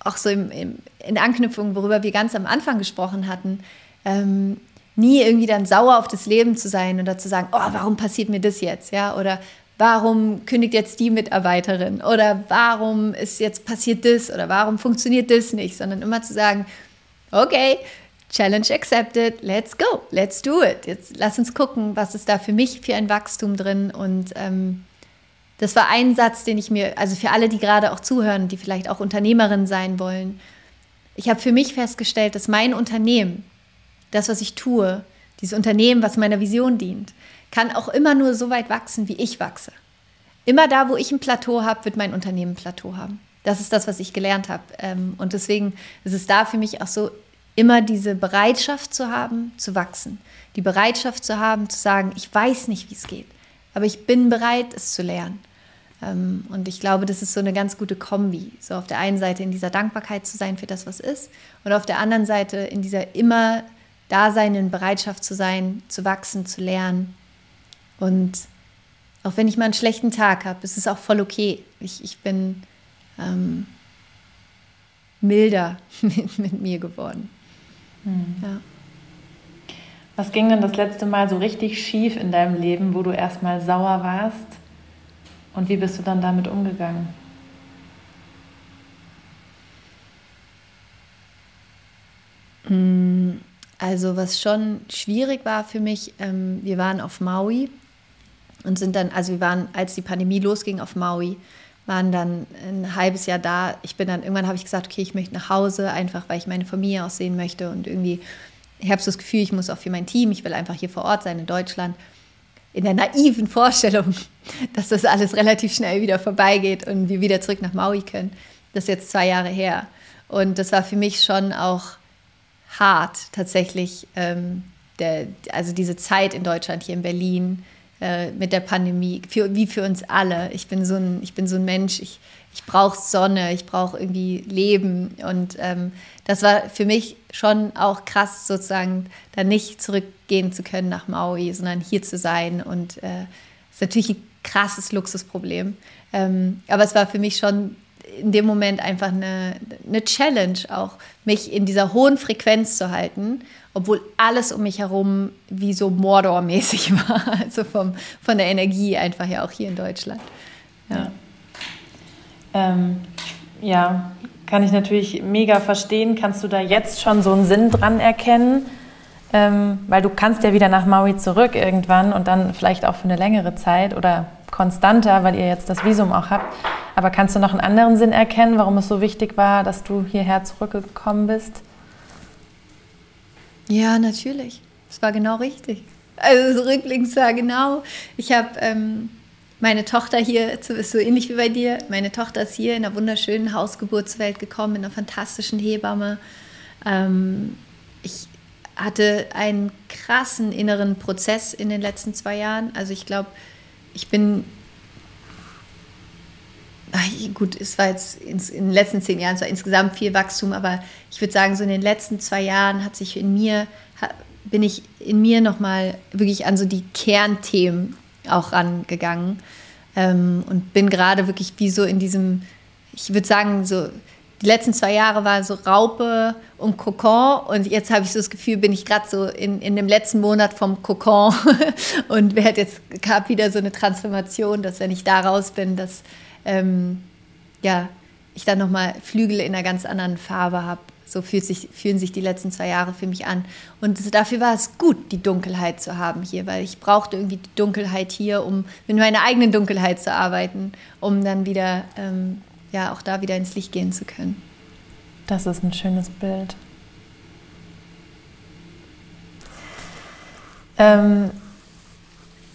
auch so im, im, in Anknüpfung, worüber wir ganz am Anfang gesprochen hatten, ähm, nie irgendwie dann sauer auf das Leben zu sein oder zu sagen, oh, warum passiert mir das jetzt, ja, oder warum kündigt jetzt die Mitarbeiterin? Oder warum ist jetzt passiert das? Oder warum funktioniert das nicht, sondern immer zu sagen, okay, Challenge accepted, let's go, let's do it. Jetzt lass uns gucken, was ist da für mich für ein Wachstum drin. Und ähm, das war ein Satz, den ich mir, also für alle, die gerade auch zuhören, die vielleicht auch Unternehmerin sein wollen, ich habe für mich festgestellt, dass mein Unternehmen, das, was ich tue, dieses Unternehmen, was meiner Vision dient, kann auch immer nur so weit wachsen, wie ich wachse. Immer da, wo ich ein Plateau habe, wird mein Unternehmen ein Plateau haben. Das ist das, was ich gelernt habe. Ähm, und deswegen ist es da für mich auch so immer diese Bereitschaft zu haben, zu wachsen. Die Bereitschaft zu haben, zu sagen, ich weiß nicht, wie es geht, aber ich bin bereit, es zu lernen. Ähm, und ich glaube, das ist so eine ganz gute Kombi. So auf der einen Seite in dieser Dankbarkeit zu sein für das, was ist, und auf der anderen Seite in dieser immer daseinenden Bereitschaft zu sein, zu wachsen, zu lernen. Und auch wenn ich mal einen schlechten Tag habe, ist es auch voll okay. Ich, ich bin ähm, milder mit, mit mir geworden. Hm. Ja. Was ging denn das letzte Mal so richtig schief in deinem Leben, wo du erstmal sauer warst? Und wie bist du dann damit umgegangen? Hm, also was schon schwierig war für mich, ähm, wir waren auf Maui und sind dann, also wir waren, als die Pandemie losging auf Maui, waren dann ein halbes Jahr da. Ich bin dann, irgendwann habe ich gesagt, okay, ich möchte nach Hause, einfach weil ich meine Familie aussehen möchte und irgendwie, ich habe so das Gefühl, ich muss auch für mein Team, ich will einfach hier vor Ort sein in Deutschland. In der naiven Vorstellung, dass das alles relativ schnell wieder vorbeigeht und wir wieder zurück nach Maui können. Das ist jetzt zwei Jahre her. Und das war für mich schon auch hart, tatsächlich, ähm, der, also diese Zeit in Deutschland, hier in Berlin, äh, mit der Pandemie, für, wie für uns alle. Ich bin so ein, ich bin so ein Mensch, ich, ich brauche Sonne, ich brauche irgendwie Leben. Und ähm, das war für mich schon auch krass, sozusagen da nicht zurückgehen zu können nach Maui, sondern hier zu sein. Und äh, ist natürlich ein krasses Luxusproblem. Ähm, aber es war für mich schon in dem Moment einfach eine, eine Challenge, auch mich in dieser hohen Frequenz zu halten obwohl alles um mich herum wie so Mordor-mäßig war, also vom, von der Energie einfach ja auch hier in Deutschland. Ja. Ähm, ja, kann ich natürlich mega verstehen. Kannst du da jetzt schon so einen Sinn dran erkennen? Ähm, weil du kannst ja wieder nach Maui zurück irgendwann und dann vielleicht auch für eine längere Zeit oder konstanter, weil ihr jetzt das Visum auch habt. Aber kannst du noch einen anderen Sinn erkennen, warum es so wichtig war, dass du hierher zurückgekommen bist? Ja, natürlich. Es war genau richtig. Also so rückblickend war genau. Ich habe ähm, meine Tochter hier, so ähnlich wie bei dir, meine Tochter ist hier in einer wunderschönen Hausgeburtswelt gekommen, in einer fantastischen Hebamme. Ähm, ich hatte einen krassen inneren Prozess in den letzten zwei Jahren. Also ich glaube, ich bin gut, es war jetzt in, den letzten zehn Jahren zwar insgesamt viel Wachstum, aber ich würde sagen, so in den letzten zwei Jahren hat sich in mir, bin ich in mir nochmal wirklich an so die Kernthemen auch rangegangen ähm, und bin gerade wirklich wie so in diesem, ich würde sagen, so die letzten zwei Jahre war so Raupe und Kokon und jetzt habe ich so das Gefühl, bin ich gerade so in, in dem letzten Monat vom Kokon und werde jetzt gab wieder so eine Transformation, dass wenn ich da raus bin, dass ähm, ja, ich dann nochmal Flügel in einer ganz anderen Farbe habe. So fühlt sich, fühlen sich die letzten zwei Jahre für mich an. Und dafür war es gut, die Dunkelheit zu haben hier, weil ich brauchte irgendwie die Dunkelheit hier, um mit meiner eigenen Dunkelheit zu arbeiten, um dann wieder ähm, ja auch da wieder ins Licht gehen zu können. Das ist ein schönes Bild. Ähm,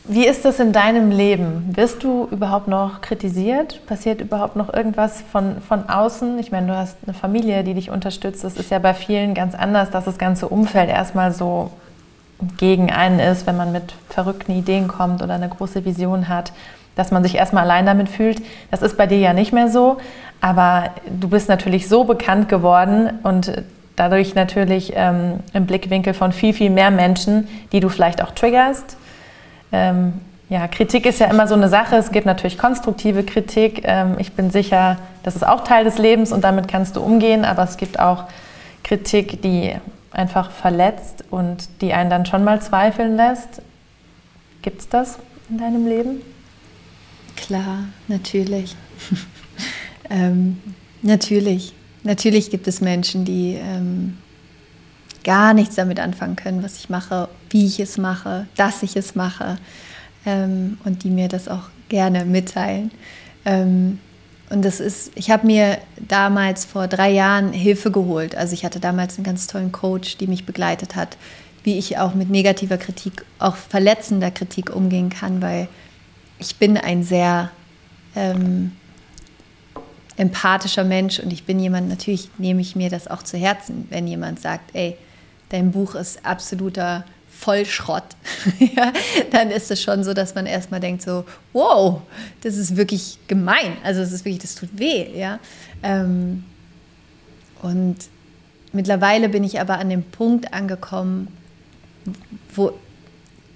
wie ist das in deinem Leben? Wirst du überhaupt noch kritisiert? Passiert überhaupt noch irgendwas von, von außen? Ich meine, du hast eine Familie, die dich unterstützt. Das ist ja bei vielen ganz anders, dass das ganze Umfeld erstmal so gegen einen ist, wenn man mit verrückten Ideen kommt oder eine große Vision hat dass man sich erstmal allein damit fühlt. Das ist bei dir ja nicht mehr so, aber du bist natürlich so bekannt geworden und dadurch natürlich ähm, im Blickwinkel von viel, viel mehr Menschen, die du vielleicht auch triggerst. Ähm, ja, Kritik ist ja immer so eine Sache. Es gibt natürlich konstruktive Kritik. Ähm, ich bin sicher, das ist auch Teil des Lebens und damit kannst du umgehen, aber es gibt auch Kritik, die einfach verletzt und die einen dann schon mal zweifeln lässt. Gibt es das in deinem Leben? Klar, natürlich. ähm, natürlich. Natürlich gibt es Menschen, die ähm, gar nichts damit anfangen können, was ich mache, wie ich es mache, dass ich es mache ähm, und die mir das auch gerne mitteilen. Ähm, und das ist, ich habe mir damals vor drei Jahren Hilfe geholt. Also ich hatte damals einen ganz tollen Coach, die mich begleitet hat, wie ich auch mit negativer Kritik, auch verletzender Kritik umgehen kann, weil ich bin ein sehr ähm, empathischer Mensch und ich bin jemand, natürlich nehme ich mir das auch zu Herzen, wenn jemand sagt, ey, dein Buch ist absoluter Vollschrott, ja, dann ist es schon so, dass man erstmal denkt so, wow, das ist wirklich gemein, also das ist wirklich, das tut weh, ja. Ähm, und mittlerweile bin ich aber an dem Punkt angekommen, wo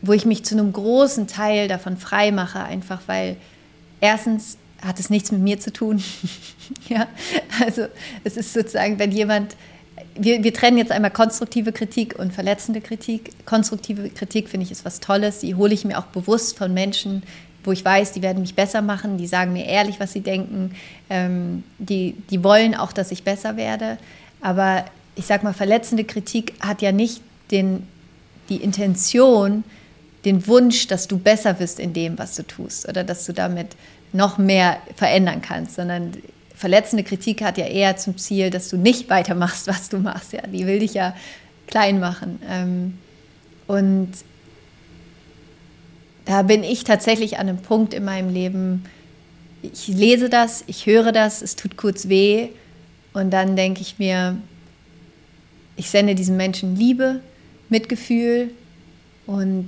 wo ich mich zu einem großen Teil davon frei mache, einfach weil erstens hat es nichts mit mir zu tun. ja, also es ist sozusagen, wenn jemand, wir, wir trennen jetzt einmal konstruktive Kritik und verletzende Kritik. Konstruktive Kritik finde ich ist was Tolles, die hole ich mir auch bewusst von Menschen, wo ich weiß, die werden mich besser machen, die sagen mir ehrlich, was sie denken, ähm, die, die wollen auch, dass ich besser werde. Aber ich sage mal, verletzende Kritik hat ja nicht den, die Intention, den Wunsch, dass du besser wirst in dem, was du tust oder dass du damit noch mehr verändern kannst, sondern verletzende Kritik hat ja eher zum Ziel, dass du nicht weitermachst, was du machst. Ja, die will dich ja klein machen. Ähm, und da bin ich tatsächlich an einem Punkt in meinem Leben, ich lese das, ich höre das, es tut kurz weh und dann denke ich mir, ich sende diesen Menschen Liebe, Mitgefühl und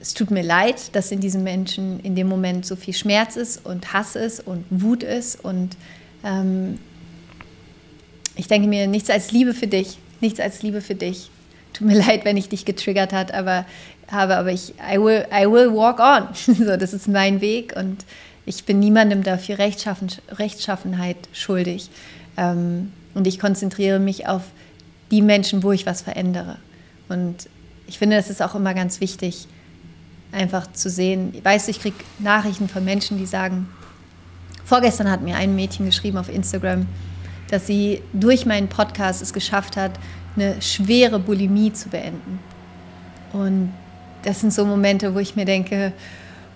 es tut mir leid, dass in diesem Menschen in dem Moment so viel Schmerz ist und Hass ist und Wut ist. Und ähm, ich denke mir, nichts als Liebe für dich, nichts als Liebe für dich. Tut mir leid, wenn ich dich getriggert hat, aber, habe, aber ich, I will, I will walk on. so, das ist mein Weg und ich bin niemandem dafür Rechtschaffen, Rechtschaffenheit schuldig. Ähm, und ich konzentriere mich auf die Menschen, wo ich was verändere. Und ich finde, das ist auch immer ganz wichtig, einfach zu sehen. Weißt du, ich kriege Nachrichten von Menschen, die sagen, vorgestern hat mir ein Mädchen geschrieben auf Instagram, dass sie durch meinen Podcast es geschafft hat, eine schwere Bulimie zu beenden. Und das sind so Momente, wo ich mir denke,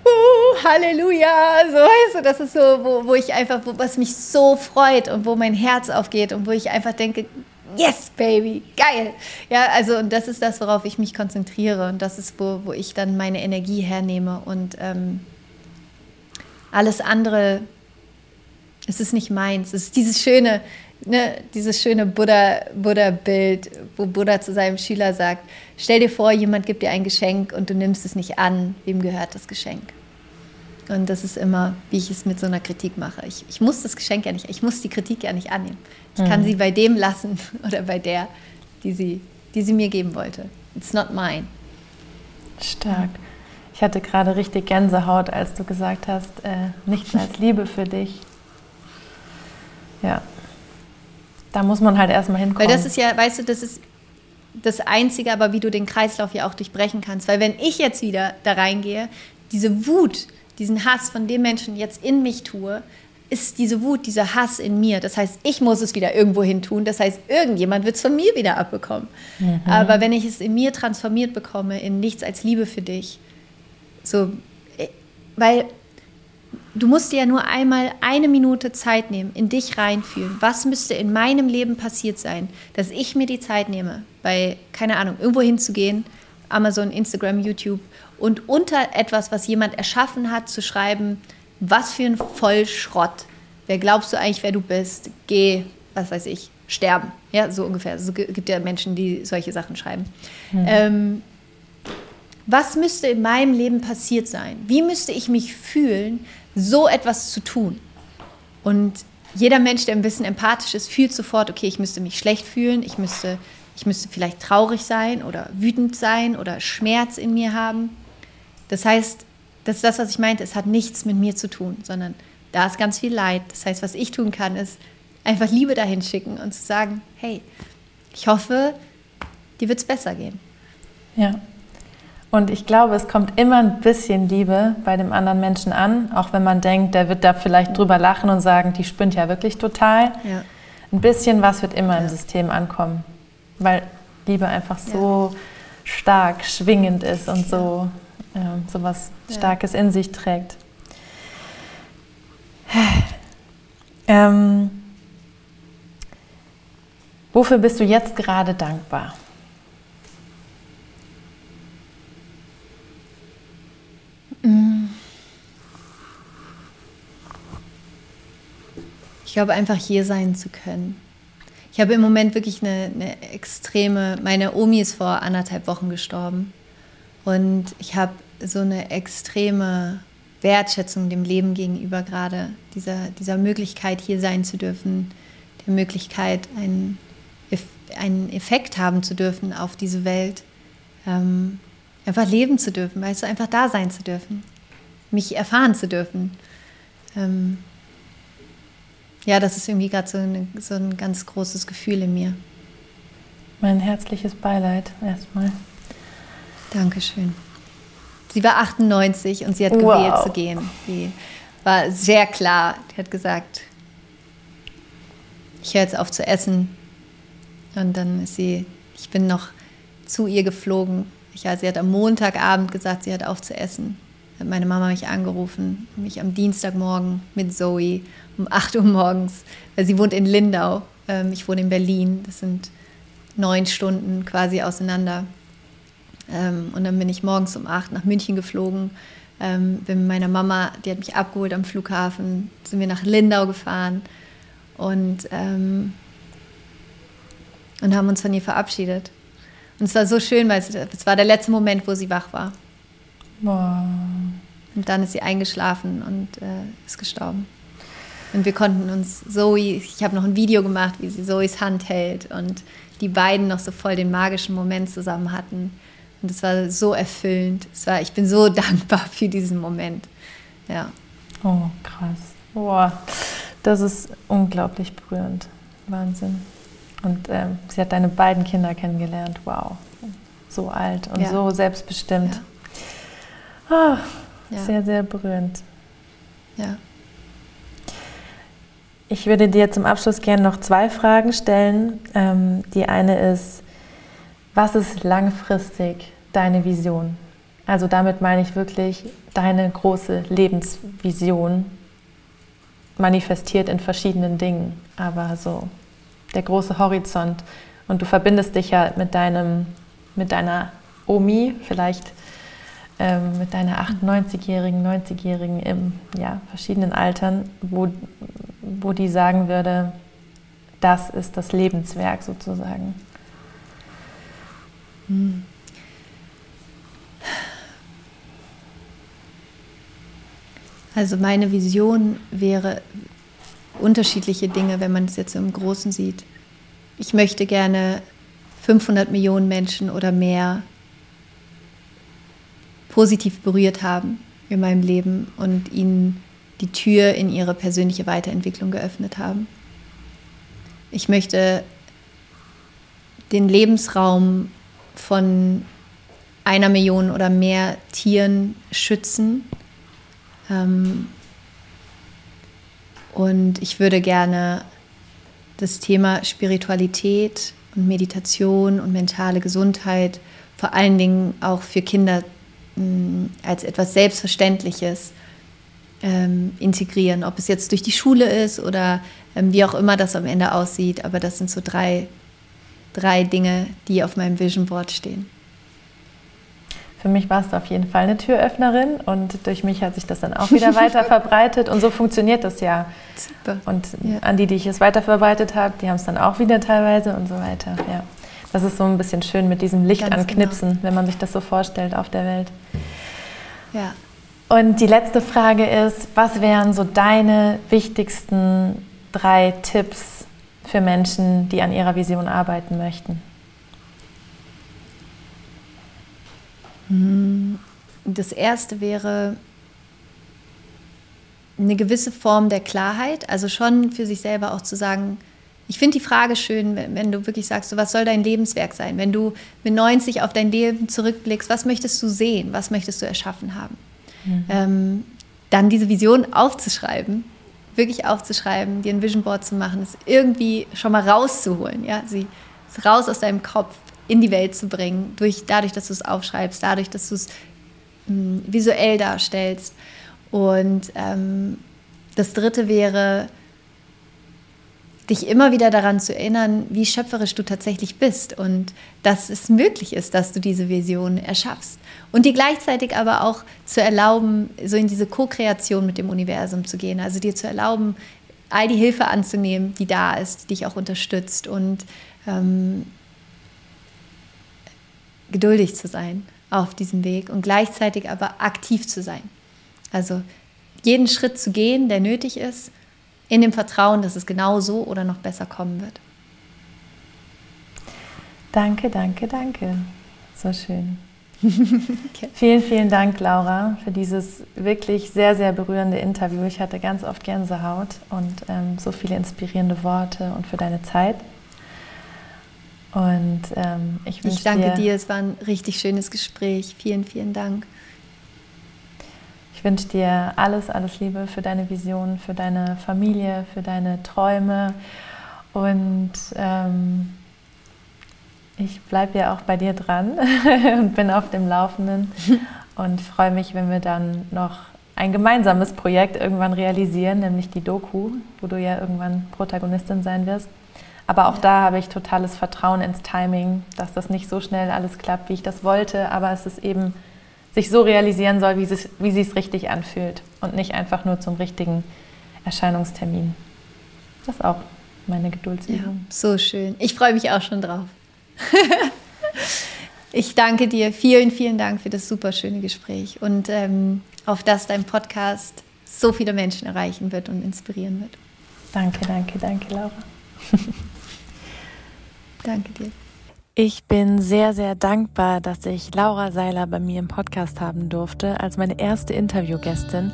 uh, Halleluja, so weißt du, das ist so, wo, wo ich einfach, wo, was mich so freut und wo mein Herz aufgeht und wo ich einfach denke, yes, baby, geil. Ja, also und das ist das, worauf ich mich konzentriere und das ist, wo, wo ich dann meine Energie hernehme und ähm, alles andere, es ist nicht meins. Es ist dieses schöne, ne, dieses schöne Buddha-Bild, Buddha wo Buddha zu seinem Schüler sagt, stell dir vor, jemand gibt dir ein Geschenk und du nimmst es nicht an, wem gehört das Geschenk? Und das ist immer, wie ich es mit so einer Kritik mache. Ich, ich muss das Geschenk ja nicht, ich muss die Kritik ja nicht annehmen. Ich mhm. kann sie bei dem lassen oder bei der, die sie, die sie mir geben wollte. It's not mine. Stark. Ich hatte gerade richtig Gänsehaut, als du gesagt hast, äh, nichts als Liebe für dich. Ja. Da muss man halt erstmal hinkommen. Weil das ist ja, weißt du, das ist das Einzige, aber wie du den Kreislauf ja auch durchbrechen kannst. Weil wenn ich jetzt wieder da reingehe, diese Wut, diesen Hass von dem Menschen jetzt in mich tue, ist diese Wut, dieser Hass in mir. Das heißt, ich muss es wieder irgendwo hin tun. Das heißt, irgendjemand wird es von mir wieder abbekommen. Mhm. Aber wenn ich es in mir transformiert bekomme, in nichts als Liebe für dich, so, äh, weil du musst dir ja nur einmal eine Minute Zeit nehmen, in dich reinfühlen. Was müsste in meinem Leben passiert sein, dass ich mir die Zeit nehme, bei, keine Ahnung, irgendwo hinzugehen, Amazon, Instagram, YouTube und unter etwas, was jemand erschaffen hat, zu schreiben, was für ein Vollschrott. Wer glaubst du eigentlich, wer du bist? Geh, was weiß ich, sterben. Ja, so ungefähr. Es gibt ja Menschen, die solche Sachen schreiben. Mhm. Ähm, was müsste in meinem Leben passiert sein? Wie müsste ich mich fühlen, so etwas zu tun? Und jeder Mensch, der ein bisschen empathisch ist, fühlt sofort, okay, ich müsste mich schlecht fühlen, ich müsste, ich müsste vielleicht traurig sein oder wütend sein oder Schmerz in mir haben. Das heißt, das ist das, was ich meinte, es hat nichts mit mir zu tun, sondern da ist ganz viel Leid. Das heißt, was ich tun kann, ist einfach Liebe dahin schicken und zu sagen, hey, ich hoffe, dir wird es besser gehen. Ja. Und ich glaube, es kommt immer ein bisschen Liebe bei dem anderen Menschen an, auch wenn man denkt, der wird da vielleicht drüber lachen und sagen, die spinnt ja wirklich total. Ja. Ein bisschen was wird immer ja. im System ankommen, weil Liebe einfach so ja. stark schwingend ist und so so was Starkes in sich trägt. Ähm, wofür bist du jetzt gerade dankbar? Ich glaube, einfach hier sein zu können. Ich habe im Moment wirklich eine, eine extreme, meine Omi ist vor anderthalb Wochen gestorben. Und ich habe so eine extreme Wertschätzung dem Leben gegenüber gerade, dieser, dieser Möglichkeit, hier sein zu dürfen, der Möglichkeit, einen, einen Effekt haben zu dürfen auf diese Welt, ähm, einfach leben zu dürfen, weißt du, einfach da sein zu dürfen, mich erfahren zu dürfen. Ähm, ja, das ist irgendwie gerade so, so ein ganz großes Gefühl in mir. Mein herzliches Beileid erstmal. Dankeschön. Sie war 98 und sie hat gewählt wow. zu gehen. Sie war sehr klar. Die hat gesagt, ich höre jetzt auf zu essen. Und dann ist sie, ich bin noch zu ihr geflogen. Ich, ja, sie hat am Montagabend gesagt, sie hat auf zu essen. Hat meine Mama mich angerufen, mich am Dienstagmorgen mit Zoe um 8 Uhr morgens, weil sie wohnt in Lindau. Ähm, ich wohne in Berlin. Das sind neun Stunden quasi auseinander. Ähm, und dann bin ich morgens um acht nach München geflogen. Ähm, bin mit meiner Mama, die hat mich abgeholt am Flughafen, sind wir nach Lindau gefahren und, ähm, und haben uns von ihr verabschiedet. Und es war so schön, weil es, es war der letzte Moment, wo sie wach war. Wow. Und dann ist sie eingeschlafen und äh, ist gestorben. Und wir konnten uns Zoe, ich habe noch ein Video gemacht, wie sie Zoes Hand hält und die beiden noch so voll den magischen Moment zusammen hatten. Und es war so erfüllend. Es war, ich bin so dankbar für diesen Moment. Ja. Oh, krass. Boah, das ist unglaublich berührend. Wahnsinn. Und ähm, sie hat deine beiden Kinder kennengelernt. Wow. So alt und ja. so selbstbestimmt. Ja. Oh, ja. Sehr, sehr berührend. Ja. Ich würde dir zum Abschluss gerne noch zwei Fragen stellen. Ähm, die eine ist, was ist langfristig deine Vision? Also damit meine ich wirklich deine große Lebensvision, manifestiert in verschiedenen Dingen, aber so der große Horizont. Und du verbindest dich ja mit deinem, mit deiner Omi, vielleicht ähm, mit deiner 98-jährigen, 90-jährigen im ja, verschiedenen Altern, wo, wo die sagen würde, das ist das Lebenswerk sozusagen? Hm. Also meine Vision wäre unterschiedliche Dinge, wenn man es jetzt im Großen sieht. Ich möchte gerne 500 Millionen Menschen oder mehr positiv berührt haben in meinem Leben und ihnen die Tür in ihre persönliche Weiterentwicklung geöffnet haben. Ich möchte den Lebensraum von einer Million oder mehr Tieren schützen. Ähm, und ich würde gerne das Thema Spiritualität und Meditation und mentale Gesundheit vor allen Dingen auch für Kinder als etwas Selbstverständliches ähm, integrieren, ob es jetzt durch die Schule ist oder ähm, wie auch immer das am Ende aussieht. Aber das sind so drei, drei Dinge, die auf meinem Vision Board stehen. Für mich warst du auf jeden Fall eine Türöffnerin und durch mich hat sich das dann auch wieder weiter verbreitet und so funktioniert das ja. Super. Und ja. an die, die ich es weiter verbreitet habe, die haben es dann auch wieder teilweise und so weiter. Ja. Das ist so ein bisschen schön mit diesem Licht Ganz anknipsen, genau. wenn man sich das so vorstellt auf der Welt. Ja. Und die letzte Frage ist, was wären so deine wichtigsten drei Tipps für Menschen, die an ihrer Vision arbeiten möchten? Das erste wäre eine gewisse Form der Klarheit, also schon für sich selber auch zu sagen, ich finde die Frage schön, wenn, wenn, du wirklich sagst, so, was soll dein Lebenswerk sein? Wenn du mit 90 auf dein Leben zurückblickst, was möchtest du sehen? Was möchtest du erschaffen haben? Mhm. Ähm, dann diese Vision aufzuschreiben, wirklich aufzuschreiben, dir ein Vision Board zu machen, es irgendwie schon mal rauszuholen, ja, sie raus aus deinem Kopf in die Welt zu bringen, durch, dadurch, dass du es aufschreibst, dadurch, dass du es hm, visuell darstellst. Und ähm, das dritte wäre, dich immer wieder daran zu erinnern, wie schöpferisch du tatsächlich bist und dass es möglich ist, dass du diese Vision erschaffst. Und dir gleichzeitig aber auch zu erlauben, so in diese Co-Kreation mit dem Universum zu gehen. Also dir zu erlauben, all die Hilfe anzunehmen, die da ist, die dich auch unterstützt und ähm, geduldig zu sein auf diesem Weg und gleichzeitig aber aktiv zu sein. Also jeden Schritt zu gehen, der nötig ist in dem Vertrauen, dass es genau so oder noch besser kommen wird. Danke, danke, danke. So schön. okay. Vielen, vielen Dank, Laura, für dieses wirklich sehr, sehr berührende Interview. Ich hatte ganz oft Gänsehaut und ähm, so viele inspirierende Worte und für deine Zeit. Und ähm, ich, ich danke dir, dir, es war ein richtig schönes Gespräch. Vielen, vielen Dank. Ich wünsche dir alles, alles Liebe für deine Vision, für deine Familie, für deine Träume. Und ähm, ich bleibe ja auch bei dir dran und bin auf dem Laufenden und freue mich, wenn wir dann noch ein gemeinsames Projekt irgendwann realisieren, nämlich die Doku, wo du ja irgendwann Protagonistin sein wirst. Aber auch da habe ich totales Vertrauen ins Timing, dass das nicht so schnell alles klappt, wie ich das wollte, aber es ist eben sich so realisieren soll, wie es, wie sie es richtig anfühlt und nicht einfach nur zum richtigen Erscheinungstermin. Das ist auch meine Geduldsübung. Ja, so schön. Ich freue mich auch schon drauf. ich danke dir. Vielen, vielen Dank für das super schöne Gespräch und ähm, auf das dein Podcast so viele Menschen erreichen wird und inspirieren wird. Danke, danke, danke, Laura. danke dir. Ich bin sehr, sehr dankbar, dass ich Laura Seiler bei mir im Podcast haben durfte als meine erste Interviewgästin.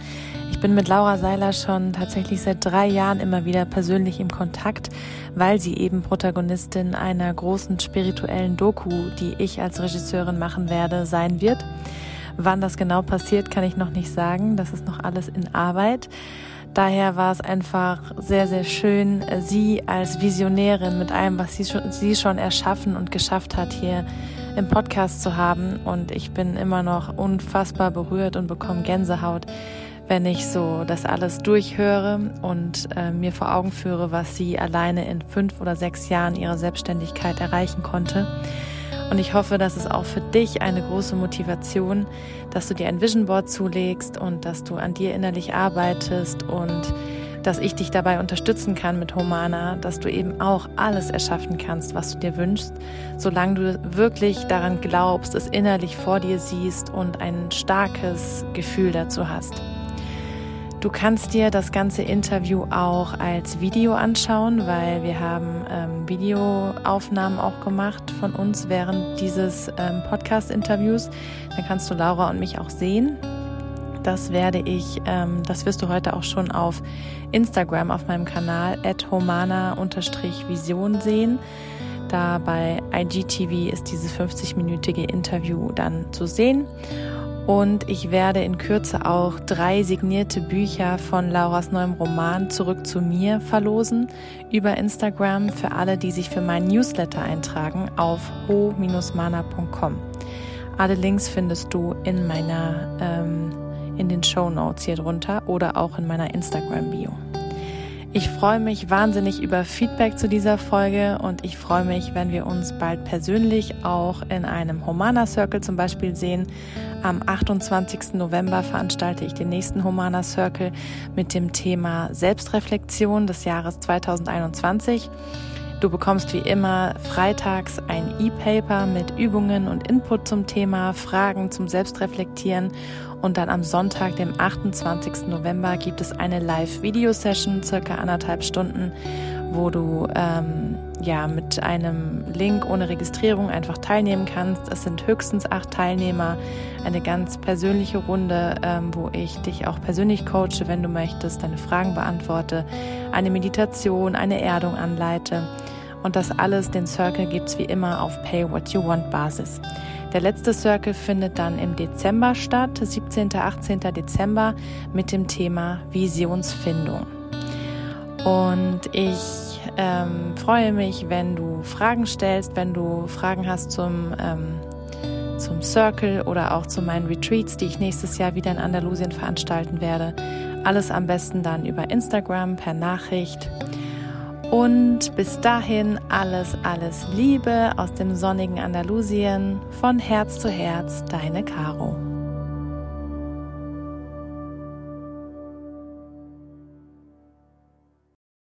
Ich bin mit Laura Seiler schon tatsächlich seit drei Jahren immer wieder persönlich im Kontakt, weil sie eben Protagonistin einer großen spirituellen Doku, die ich als Regisseurin machen werde, sein wird. Wann das genau passiert, kann ich noch nicht sagen. Das ist noch alles in Arbeit. Daher war es einfach sehr, sehr schön, sie als Visionärin mit allem, was sie schon, sie schon erschaffen und geschafft hat, hier im Podcast zu haben. Und ich bin immer noch unfassbar berührt und bekomme Gänsehaut, wenn ich so das alles durchhöre und äh, mir vor Augen führe, was sie alleine in fünf oder sechs Jahren ihrer Selbstständigkeit erreichen konnte. Und ich hoffe, dass es auch für dich eine große Motivation, dass du dir ein Vision Board zulegst und dass du an dir innerlich arbeitest und dass ich dich dabei unterstützen kann mit Humana, dass du eben auch alles erschaffen kannst, was du dir wünschst, solange du wirklich daran glaubst, es innerlich vor dir siehst und ein starkes Gefühl dazu hast. Du kannst dir das ganze Interview auch als Video anschauen, weil wir haben ähm, Videoaufnahmen auch gemacht von uns während dieses ähm, Podcast-Interviews. Dann kannst du Laura und mich auch sehen. Das werde ich, ähm, das wirst du heute auch schon auf Instagram auf meinem Kanal homana-vision sehen. Da bei IGTV ist dieses 50-minütige Interview dann zu sehen. Und ich werde in Kürze auch drei signierte Bücher von Lauras neuem Roman Zurück zu mir verlosen über Instagram für alle, die sich für meinen Newsletter eintragen auf ho-mana.com. Alle Links findest du in meiner ähm, in den Show Notes hier drunter oder auch in meiner Instagram Bio. Ich freue mich wahnsinnig über Feedback zu dieser Folge und ich freue mich, wenn wir uns bald persönlich auch in einem Humana Circle zum Beispiel sehen. Am 28. November veranstalte ich den nächsten Humana Circle mit dem Thema Selbstreflexion des Jahres 2021. Du bekommst wie immer freitags ein E-Paper mit Übungen und Input zum Thema, Fragen zum Selbstreflektieren und dann am Sonntag, dem 28. November, gibt es eine Live-Video-Session, circa anderthalb Stunden, wo du ähm, ja mit einem Link ohne Registrierung einfach teilnehmen kannst. Es sind höchstens acht Teilnehmer, eine ganz persönliche Runde, ähm, wo ich dich auch persönlich coache, wenn du möchtest, deine Fragen beantworte, eine Meditation, eine Erdung anleite. Und das alles, den Circle gibt es wie immer auf Pay What You Want Basis. Der letzte Circle findet dann im Dezember statt, 17. 18. Dezember, mit dem Thema Visionsfindung. Und ich ähm, freue mich, wenn du Fragen stellst, wenn du Fragen hast zum, ähm, zum Circle oder auch zu meinen Retreats, die ich nächstes Jahr wieder in Andalusien veranstalten werde. Alles am besten dann über Instagram per Nachricht. Und bis dahin alles, alles Liebe aus dem sonnigen Andalusien, von Herz zu Herz, deine Caro.